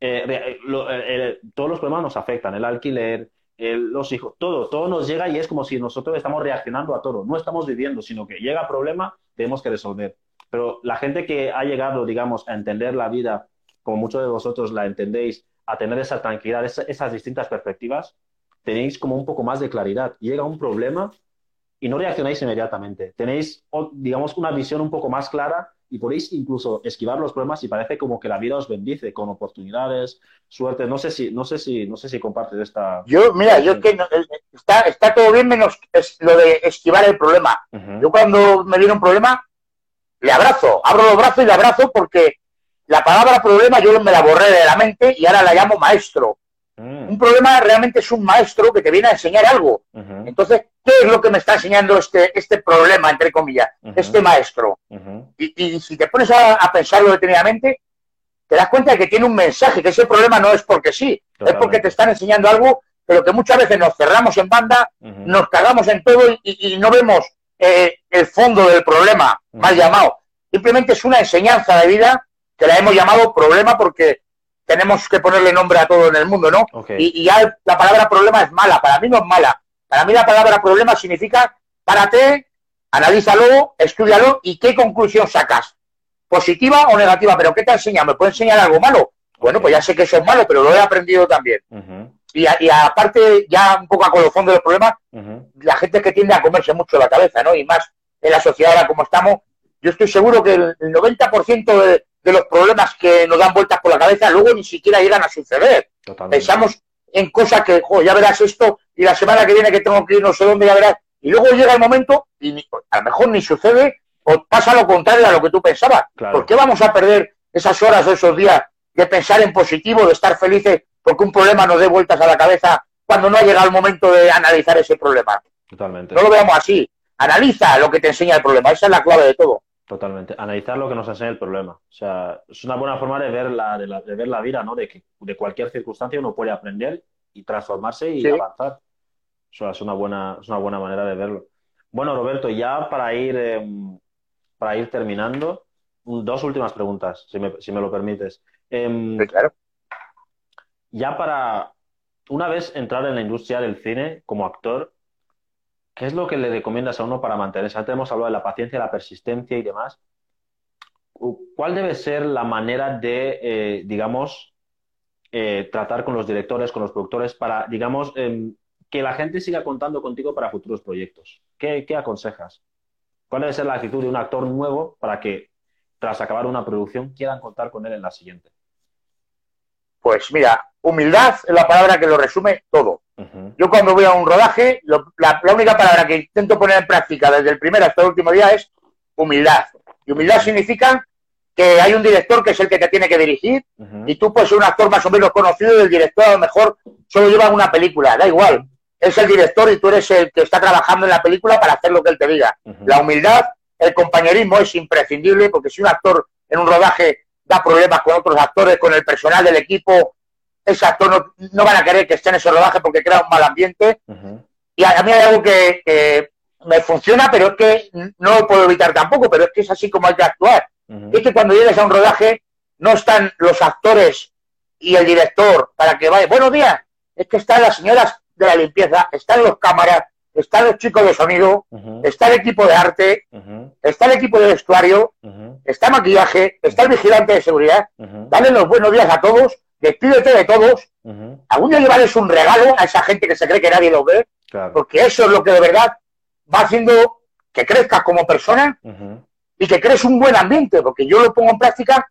[SPEAKER 1] eh, eh, todos los problemas nos afectan. El alquiler, los hijos, todo, todo nos llega y es como si nosotros estamos reaccionando a todo. No estamos viviendo, sino que llega problema, tenemos que resolver. Pero la gente que ha llegado, digamos, a entender la vida, como muchos de vosotros la entendéis, a tener esa tranquilidad, esas distintas perspectivas, tenéis como un poco más de claridad. Llega un problema y no reaccionáis inmediatamente. Tenéis, digamos, una visión un poco más clara y podéis incluso esquivar los problemas y parece como que la vida os bendice con oportunidades, suerte. No sé si, no sé si, no sé si compartes esta.
[SPEAKER 2] Yo, mira, yo que eh, está, está todo bien menos lo de esquivar el problema. Yo cuando me viene un problema, le abrazo, abro los brazos y le abrazo porque la palabra problema yo me la borré de la mente y ahora la llamo maestro. Mm. Un problema realmente es un maestro que te viene a enseñar algo. Entonces, ¿qué es lo que me está enseñando este, este problema, entre comillas, este maestro? y, si te pones a, pensarlo detenidamente, te das cuenta de que tiene un mensaje, que ese problema no es porque sí, es porque te están enseñando algo, pero que muchas veces nos cerramos en banda, nos cagamos en todo y, no vemos eh, el fondo del problema, mal llamado. Simplemente es una enseñanza de vida que la hemos llamado problema porque tenemos que ponerle nombre a todo en el mundo, ¿no? Y, ya la palabra problema es mala, para mí no es mala. Para mí la palabra problema significa párate, analízalo, estudialo y qué conclusión sacas. Positiva o negativa, pero ¿qué te enseña? ¿Me puede enseñar algo malo? Bueno, pues ya sé que eso es malo, pero lo he aprendido también. y, aparte, ya un poco a colofón de los problemas, la gente que tiende a comerse mucho la cabeza, ¿no? Y más en la sociedad ahora como estamos, yo estoy seguro que el 90% de, de los problemas que nos dan vueltas por la cabeza, luego ni siquiera llegan a suceder. Pensamos en cosas que, jo, ya verás esto, y la semana que viene que tengo que ir no sé dónde, ya verás. Y luego llega el momento y a lo mejor ni sucede o pasa lo contrario a lo que tú pensabas. ¿Por qué vamos a perder esas horas o esos días de pensar en positivo, de estar felices porque un problema nos dé vueltas a la cabeza cuando no ha llegado el momento de analizar ese problema?
[SPEAKER 1] Totalmente.
[SPEAKER 2] No lo veamos así. Analiza lo que te enseña el problema. Esa es la clave de todo.
[SPEAKER 1] Totalmente. Analizar lo que nos enseña el problema. O sea, es una buena forma de ver la, de, ver la vida, ¿no? De que de cualquier circunstancia uno puede aprender y transformarse y avanzar. Eso es una buena, es una buena manera de verlo. Bueno, Roberto, ya para ir, em, para ir terminando, dos últimas preguntas, si me, si me lo permites.
[SPEAKER 2] Em, claro.
[SPEAKER 1] Ya para, una vez entrar en la industria del cine como actor, ¿Qué es lo que le recomiendas a uno para mantenerse? Antes hemos hablado de la paciencia, la persistencia y demás. ¿Cuál debe ser la manera de, eh, digamos, eh, tratar con los directores, con los productores, para, digamos, em, que la gente siga contando contigo para futuros proyectos? ¿Qué, ¿Qué, aconsejas? ¿Cuál debe ser la actitud de un actor nuevo para que, tras acabar una producción, quieran contar con él en la siguiente?
[SPEAKER 2] Pues mira, humildad es la palabra que lo resume todo. Yo cuando voy a un rodaje, la, única palabra que intento poner en práctica desde el primer hasta el último día es humildad. Y humildad significa que hay un director que es el que te tiene que dirigir y tú puedes ser un actor más o menos conocido y el director a lo mejor solo lleva una película, da igual. Es el director y tú eres el que está trabajando en la película para hacer lo que él te diga. La humildad, el compañerismo es imprescindible porque si un actor en un rodaje da problemas con otros actores, con el personal del equipo, ese actor no, van a querer que esté en ese rodaje porque crea un mal ambiente. Y a, mí hay algo que, me funciona, pero es que no lo puedo evitar tampoco, pero es que es así como hay que actuar. Es que cuando llegues a un rodaje no están los actores y el director para que vaya, buenos días, es que están las señoras de la limpieza, están los cámaras, están los chicos de sonido, está el equipo de arte, está el equipo de vestuario, está maquillaje, está el vigilante de seguridad. Dale los buenos días a todos despídete de todos, algún día llevarles un regalo a esa gente que se cree que nadie lo ve, porque eso es lo que de verdad va haciendo que crezcas como persona y que crees un buen ambiente, porque yo lo pongo en práctica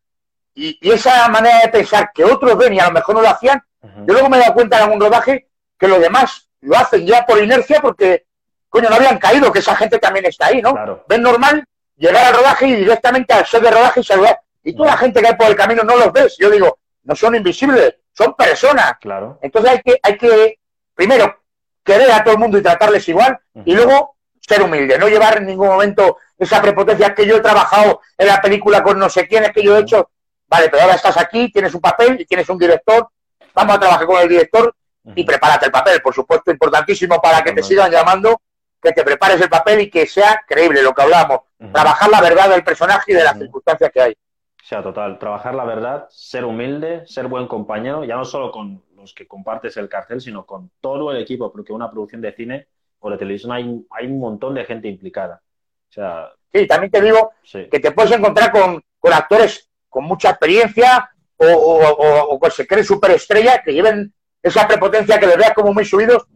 [SPEAKER 2] y, esa manera de pensar que otros ven y a lo mejor no lo hacían, yo luego me he dado cuenta en algún rodaje que los demás lo hacen ya por inercia porque, coño, no habían caído que esa gente también está ahí, ¿no? Ven normal llegar al rodaje y directamente al set de rodaje y saludar. Y toda la gente que hay por el camino no los ves. Yo digo, no son invisibles, son personas.
[SPEAKER 1] Claro.
[SPEAKER 2] Entonces hay que, hay que, primero, querer a todo el mundo y tratarles igual, y luego ser humilde, no llevar en ningún momento esa prepotencia que yo he trabajado en la película con no sé quién, es que yo he hecho, vale, pero ahora estás aquí, tienes un papel y tienes un director, vamos a trabajar con el director y prepárate el papel, por supuesto, importantísimo para que te sigan llamando, que te prepares el papel y que sea creíble lo que hablamos, trabajar la verdad del personaje y de las circunstancias que hay
[SPEAKER 1] sea, total, trabajar la verdad, ser humilde, ser buen compañero, ya no solo con los que compartes el cartel, sino con todo el equipo, porque una producción de cine o de televisión hay, hay un montón de gente implicada. O sea,
[SPEAKER 2] sí, también te digo que te puedes encontrar con, actores con mucha experiencia o, o, que se creen superestrella, que lleven esa prepotencia que les veas como muy subidos,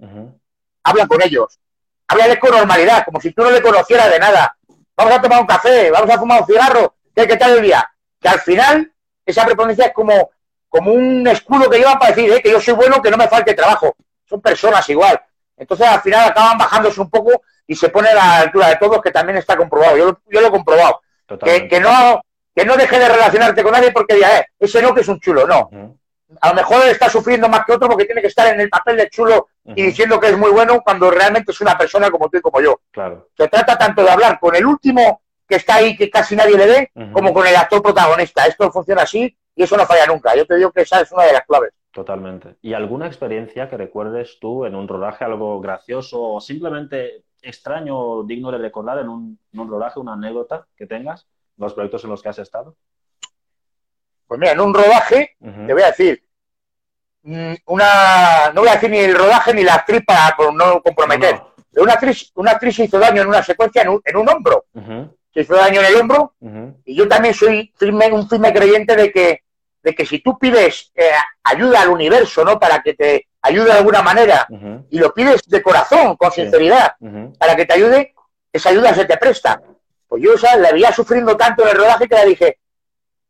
[SPEAKER 2] habla con ellos. Háblale con normalidad, como si tú no le conocieras de nada. Vamos a tomar un café, vamos a fumar un cigarro, ¿qué, qué tal el día? Que al final esa prepotencia es como, como un escudo que llevan para decir eh, que yo soy bueno, que no me falte trabajo. Son personas igual. Entonces al final acaban bajándose un poco y se pone a la altura de todos, que también está comprobado. Yo, yo lo he comprobado. Que, que, no que no deje de relacionarte con nadie porque diga, eh, ese no que es un chulo. No. A lo mejor está sufriendo más que otro porque tiene que estar en el papel de chulo y diciendo que es muy bueno cuando realmente es una persona como tú y como yo.
[SPEAKER 1] Claro.
[SPEAKER 2] Se trata tanto de hablar con el último que está ahí que casi nadie le ve, como con el actor protagonista. Esto funciona así y eso no falla nunca. Yo te digo que esa es una de las claves.
[SPEAKER 1] Totalmente. ¿Y alguna experiencia que recuerdes tú en un rodaje, algo gracioso o simplemente extraño o digno de recordar en un, rodaje, una anécdota que tengas, los proyectos en los que has estado?
[SPEAKER 2] Pues mira, en un rodaje, te voy a decir, mm, una, no voy a decir ni el rodaje ni la actriz para no comprometer. Una, actriz, una actriz hizo daño en una secuencia en un, en un hombro se hizo daño en el hombro. Y yo también soy un firme creyente de que, de que si tú pides eh, ayuda al universo, ¿no? Para que te ayude de alguna manera, y lo pides de corazón, con sinceridad, para que te ayude, esa ayuda se te presta. Pues yo, o la veía sufriendo tanto en el rodaje que le dije,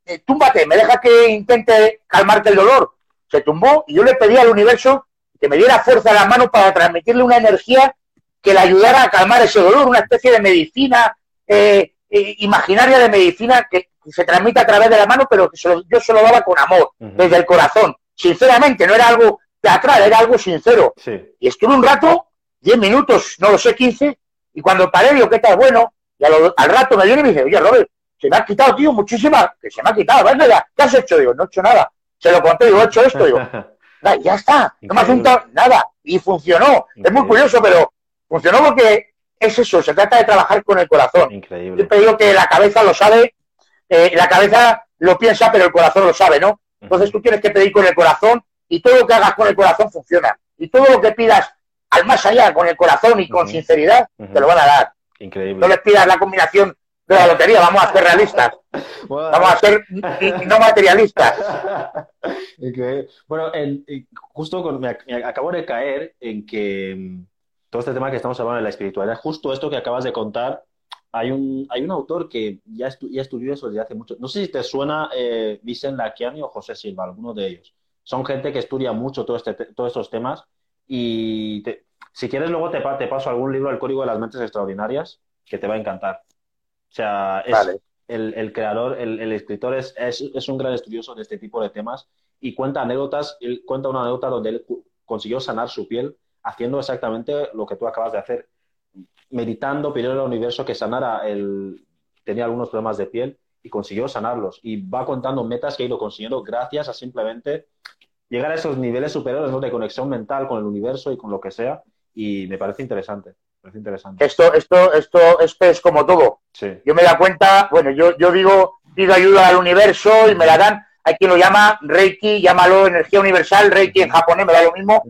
[SPEAKER 2] eh, túmbate, me deja que intente calmarte el dolor. Se tumbó y yo le pedí al universo que me diera fuerza a la mano para transmitirle una energía que le ayudara a calmar ese dolor, una especie de medicina eh, eh, imaginaria de medicina que, se transmite a través de la mano, pero que yo se lo daba con amor, desde el corazón. Sinceramente, no era algo teatral, era algo sincero. Y estuve un rato, 10 minutos, no lo sé, 15, y cuando paré, digo, ¿qué tal? Bueno, y al, rato me viene y me dice, oye, Robert, se me ha quitado, tío, muchísima, que se me ha quitado, ¿verdad? ¿Qué has hecho? Digo, no he hecho nada. Se lo conté, digo, he hecho esto, digo, ya está, no me ha juntado nada. Y funcionó. Es muy curioso, pero funcionó porque es eso, se trata de trabajar con el corazón.
[SPEAKER 1] Increíble.
[SPEAKER 2] Siempre digo que la cabeza lo sabe, eh, la cabeza lo piensa, pero el corazón lo sabe, ¿no? Entonces tú tienes que pedir con el corazón y todo lo que hagas con el corazón funciona. Y todo lo que pidas al más allá con el corazón y con sinceridad, te lo van a dar.
[SPEAKER 1] Increíble.
[SPEAKER 2] No les pidas la combinación de la lotería, vamos a ser realistas. Vamos a ser no materialistas.
[SPEAKER 1] Bueno, justo me, acabo de caer en que mm, todo este tema que estamos hablando de la espiritualidad, justo esto que acabas de contar, hay un, hay un autor que ya, ya estudió eso desde hace mucho. No sé si te suena eh, Vicente Laquiani o José Silva, alguno de ellos. Son gente que estudia mucho todo este, todos estos temas y si quieres luego te, te, paso algún libro, El Código de las Mentes Extraordinarias, que te va a encantar. O sea, es, el, el, creador, el, el escritor es, es, es, un gran estudioso de este tipo de temas y cuenta anécdotas, él cuenta una anécdota donde él consiguió sanar su piel haciendo exactamente lo que tú acabas de hacer, meditando, pidiendo al universo que sanara el... tenía algunos problemas de piel y consiguió sanarlos. Y va contando metas que ha ido consiguiendo gracias a simplemente llegar a esos niveles superiores de conexión mental con el universo y con lo que sea. Y me parece interesante. parece interesante.
[SPEAKER 2] Esto, esto, esto, esto es como todo. Yo me da cuenta, bueno, yo, yo digo, pido ayuda al universo y me la dan. Hay quien lo llama Reiki, llámalo energía universal, Reiki en japonés me da lo mismo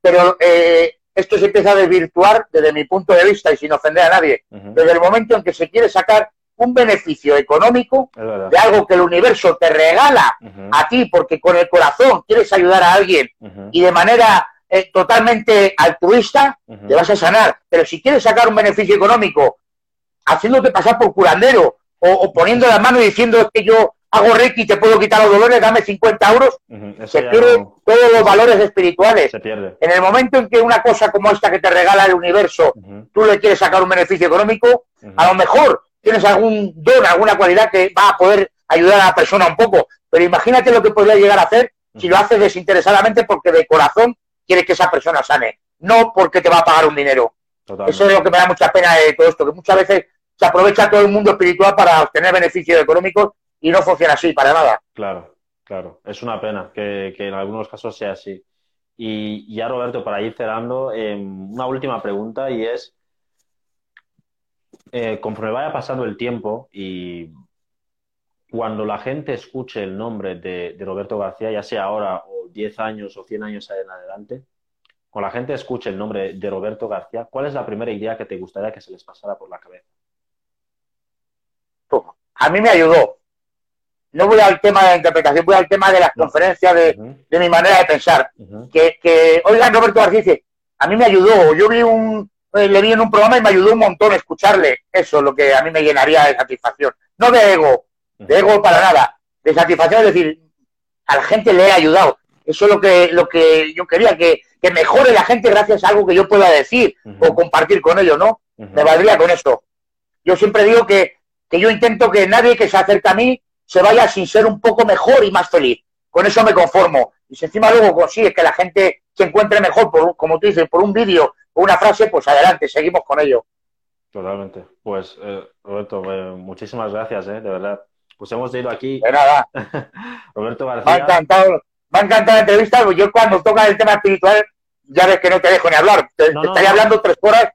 [SPEAKER 2] pero eh, esto se empieza a desvirtuar desde mi punto de vista y sin ofender a nadie. Desde el momento en que se quiere sacar un beneficio económico de algo que el universo te regala a ti porque con el corazón quieres ayudar a alguien y de manera eh, totalmente altruista, te vas a sanar. Pero si quieres sacar un beneficio económico haciéndote pasar por curandero o, poniendo la mano y diciendo que yo hago Reiki y te puedo quitar los dolores, dame 50 euros, se pierden todos los valores espirituales. En el momento en que una cosa como esta que te regala el universo, tú le quieres sacar un beneficio económico, a lo mejor tienes algún don, alguna cualidad que va a poder ayudar a la persona un poco, pero imagínate lo que podría llegar a hacer si lo haces desinteresadamente porque de corazón quieres que esa persona sane, no porque te va a pagar un dinero. Eso es lo que me da mucha pena de todo esto, que muchas veces se aprovecha todo el mundo espiritual para obtener beneficios económicos y no funciona así para nada.
[SPEAKER 1] Claro, claro. Es una pena que, en algunos casos sea así. Y ya, Roberto, para ir cerrando, em, una última pregunta y es, eh, conforme vaya pasando el tiempo y, cuando la gente escuche el nombre de, Roberto García, ya sea ahora o 10 años o 100 años en adelante, cuando la gente escuche el nombre de Roberto García, ¿cuál es la primera idea que te gustaría que se les pasara por la cabeza?
[SPEAKER 2] A mí me ayudó. No voy al tema de la interpretación, voy al tema de las conferencias, de, mi manera de pensar. que, que, oigan, Roberto García dice, a mí me ayudó. Yo vi un, eh, le vi en un programa y me ayudó un montón escucharle. Eso es lo que a mí me llenaría de satisfacción. No de ego, de ego para nada, de satisfacción, es decir, a la gente le he ayudado. Eso es lo que, lo que yo quería, que, que mejore la gente gracias a algo que yo pueda decir o compartir con ellos, ¿no? Me valdría con eso. Yo siempre digo que, que yo intento que nadie que se acerque a mí se vaya sin ser un poco mejor y más feliz. Con eso me conformo. Y si encima luego consigue que la gente se encuentre mejor, por, como tú dices, por un vídeo o una frase, pues adelante, seguimos con ello.
[SPEAKER 1] Totalmente. Pues, eh, Roberto, eh, muchísimas gracias, eh, de verdad. Pues hemos ido aquí.
[SPEAKER 2] De nada.
[SPEAKER 1] Roberto García.
[SPEAKER 2] Me ha encantado, me ha encantado la entrevista. Yo cuando toca el tema espiritual, ya ves que no te dejo ni hablar. Te, estaría hablando tres horas,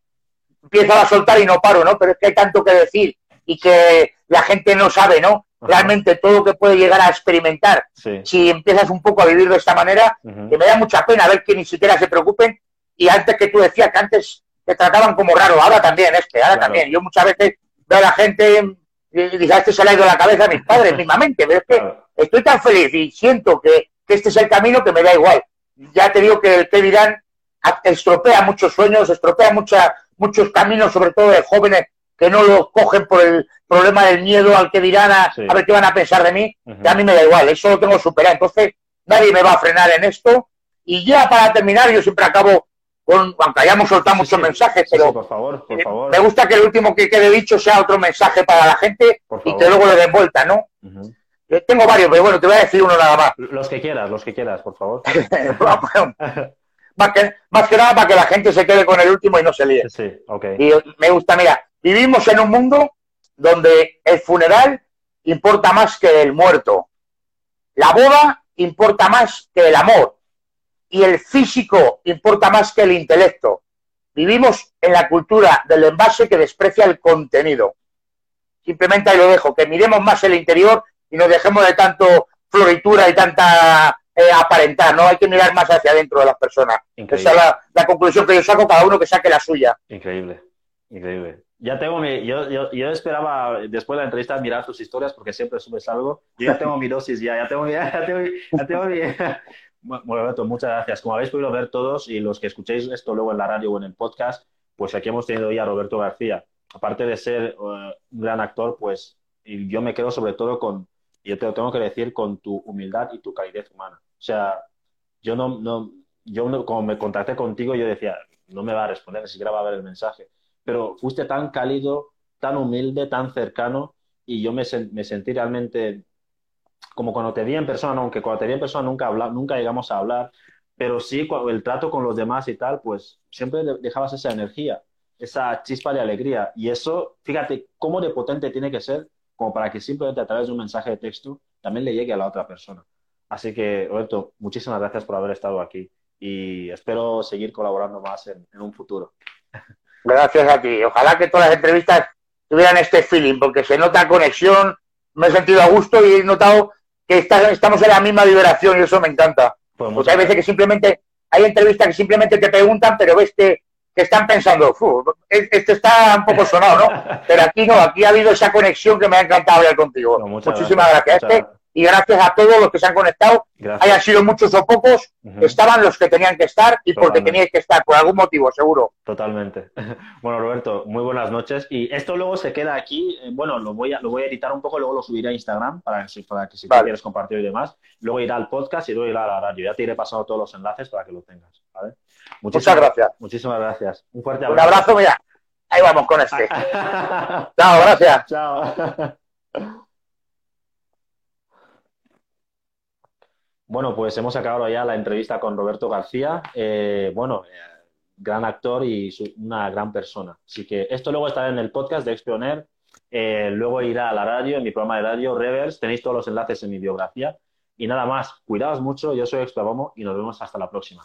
[SPEAKER 2] empiezo a soltar y no paro, ¿no? Pero es que hay tanto que decir y que la gente no sabe, ¿no? Realmente todo lo que puede llegar a experimentar si empiezas un poco a vivir de esta manera, que me da mucha pena ver que ni siquiera se preocupen. Y antes que tú decías que antes te trataban como raro, ahora también, este, ahora también. Yo muchas veces veo a la gente y dice, este se le ha ido la cabeza a mis padres, mismamente, pero es que estoy tan feliz y siento que, este es el camino que me da igual. Ya te digo que el que dirán estropea muchos sueños, estropea mucha, muchos caminos, sobre todo de jóvenes que no lo cogen por el problema del miedo al que dirán a, ver qué van a pensar de mí, que a mí me da igual, eso lo tengo superado. Entonces, nadie me va a frenar en esto. Y ya para terminar, yo siempre acabo aunque hayamos soltado muchos mensajes, pero
[SPEAKER 1] por favor, por favor.
[SPEAKER 2] me gusta que el último que quede dicho sea otro mensaje para la gente y que luego le den vuelta, ¿no? Eh, tengo varios, pero bueno, te voy a decir uno nada más.
[SPEAKER 1] Los que quieras, los que quieras, por favor.
[SPEAKER 2] más, que, más que nada para que la gente se quede con el último y no se líe.
[SPEAKER 1] Sí, ok.
[SPEAKER 2] Y me gusta, mira, vivimos en un mundo donde el funeral importa más que el muerto. La boda importa más que el amor y el físico importa más que el intelecto. Vivimos en la cultura del envase que desprecia el contenido. Simplemente ahí lo dejo, que miremos más el interior y nos dejemos de tanto floritura y tanta eh, aparentar, ¿no? Hay que mirar más hacia adentro de las personas. Esa es la, conclusión que yo saco, cada uno que saque la suya.
[SPEAKER 1] Increíble, increíble. Ya tengo mi, yo, yo, esperaba después de la entrevista mirar tus historias porque siempre subes algo. Yo ya tengo mi dosis, ya, ya tengo, ya tengo, ya tengo mi, bueno, Roberto, muchas gracias. Como habéis podido ver todos y los que escuchéis esto luego en la radio o en el podcast, pues aquí hemos tenido ya a Roberto García. Aparte de ser eh, un gran actor, pues yo me quedo sobre todo con, yo te lo tengo que decir, con tu humildad y tu calidez humana. O sea, yo no, no yo como me contacté contigo, yo decía, no me va a responder, ni siquiera va a ver el mensaje. Pero fuiste tan cálido, tan humilde, tan cercano, y yo me, me sentí realmente como cuando te vi en persona, aunque cuando te vi en persona nunca, habla, nunca llegamos a hablar, pero sí el trato con los demás y tal, pues siempre dejabas esa energía, esa chispa de alegría. Y eso, fíjate cómo de potente tiene que ser como para que simplemente a través de un mensaje de texto también le llegue a la otra persona. Así que, Roberto, muchísimas gracias por haber estado aquí y espero seguir colaborando más en, en un futuro.
[SPEAKER 2] Gracias a ti. Ojalá que todas las entrevistas tuvieran este feeling, porque se nota conexión, me he sentido a gusto y he notado que estamos en la misma vibración y eso me encanta. Pues Porque hay veces que simplemente, hay entrevistas que simplemente te preguntan, pero ves que, están pensando, este está un poco sonado, ¿no? Pero aquí no, aquí ha habido esa conexión que me ha encantado hablar contigo. Muchísimas gracias. Este y gracias a todos los que se han conectado, hayan sido muchos o pocos, estaban los que tenían que estar y porque teníais que estar, por algún motivo, seguro.
[SPEAKER 1] Totalmente. Bueno, Roberto, muy buenas noches. Y esto luego se queda aquí, eh, bueno, lo voy, a, lo voy a editar un poco, luego lo subiré a Instagram para, para que si quieres compartir y demás. Luego irá al podcast y luego irá a la radio. Ya te iré pasando todos los enlaces para que lo tengas.
[SPEAKER 2] Muchas gracias.
[SPEAKER 1] Muchísimas gracias. Un fuerte
[SPEAKER 2] abrazo. Un abrazo, mira. Ahí vamos con este. Chao, gracias.
[SPEAKER 1] Chao. Bueno, pues hemos acabado ya la entrevista con Roberto García. Eh, bueno, eh, gran actor y una gran persona. Así que esto luego estará en el podcast de Expioner. Eh, luego irá a la radio, en mi programa de radio, Revers. Tenéis todos los enlaces en mi biografía. Y nada más, cuidaos mucho. Yo soy Explabomo y nos vemos hasta la próxima.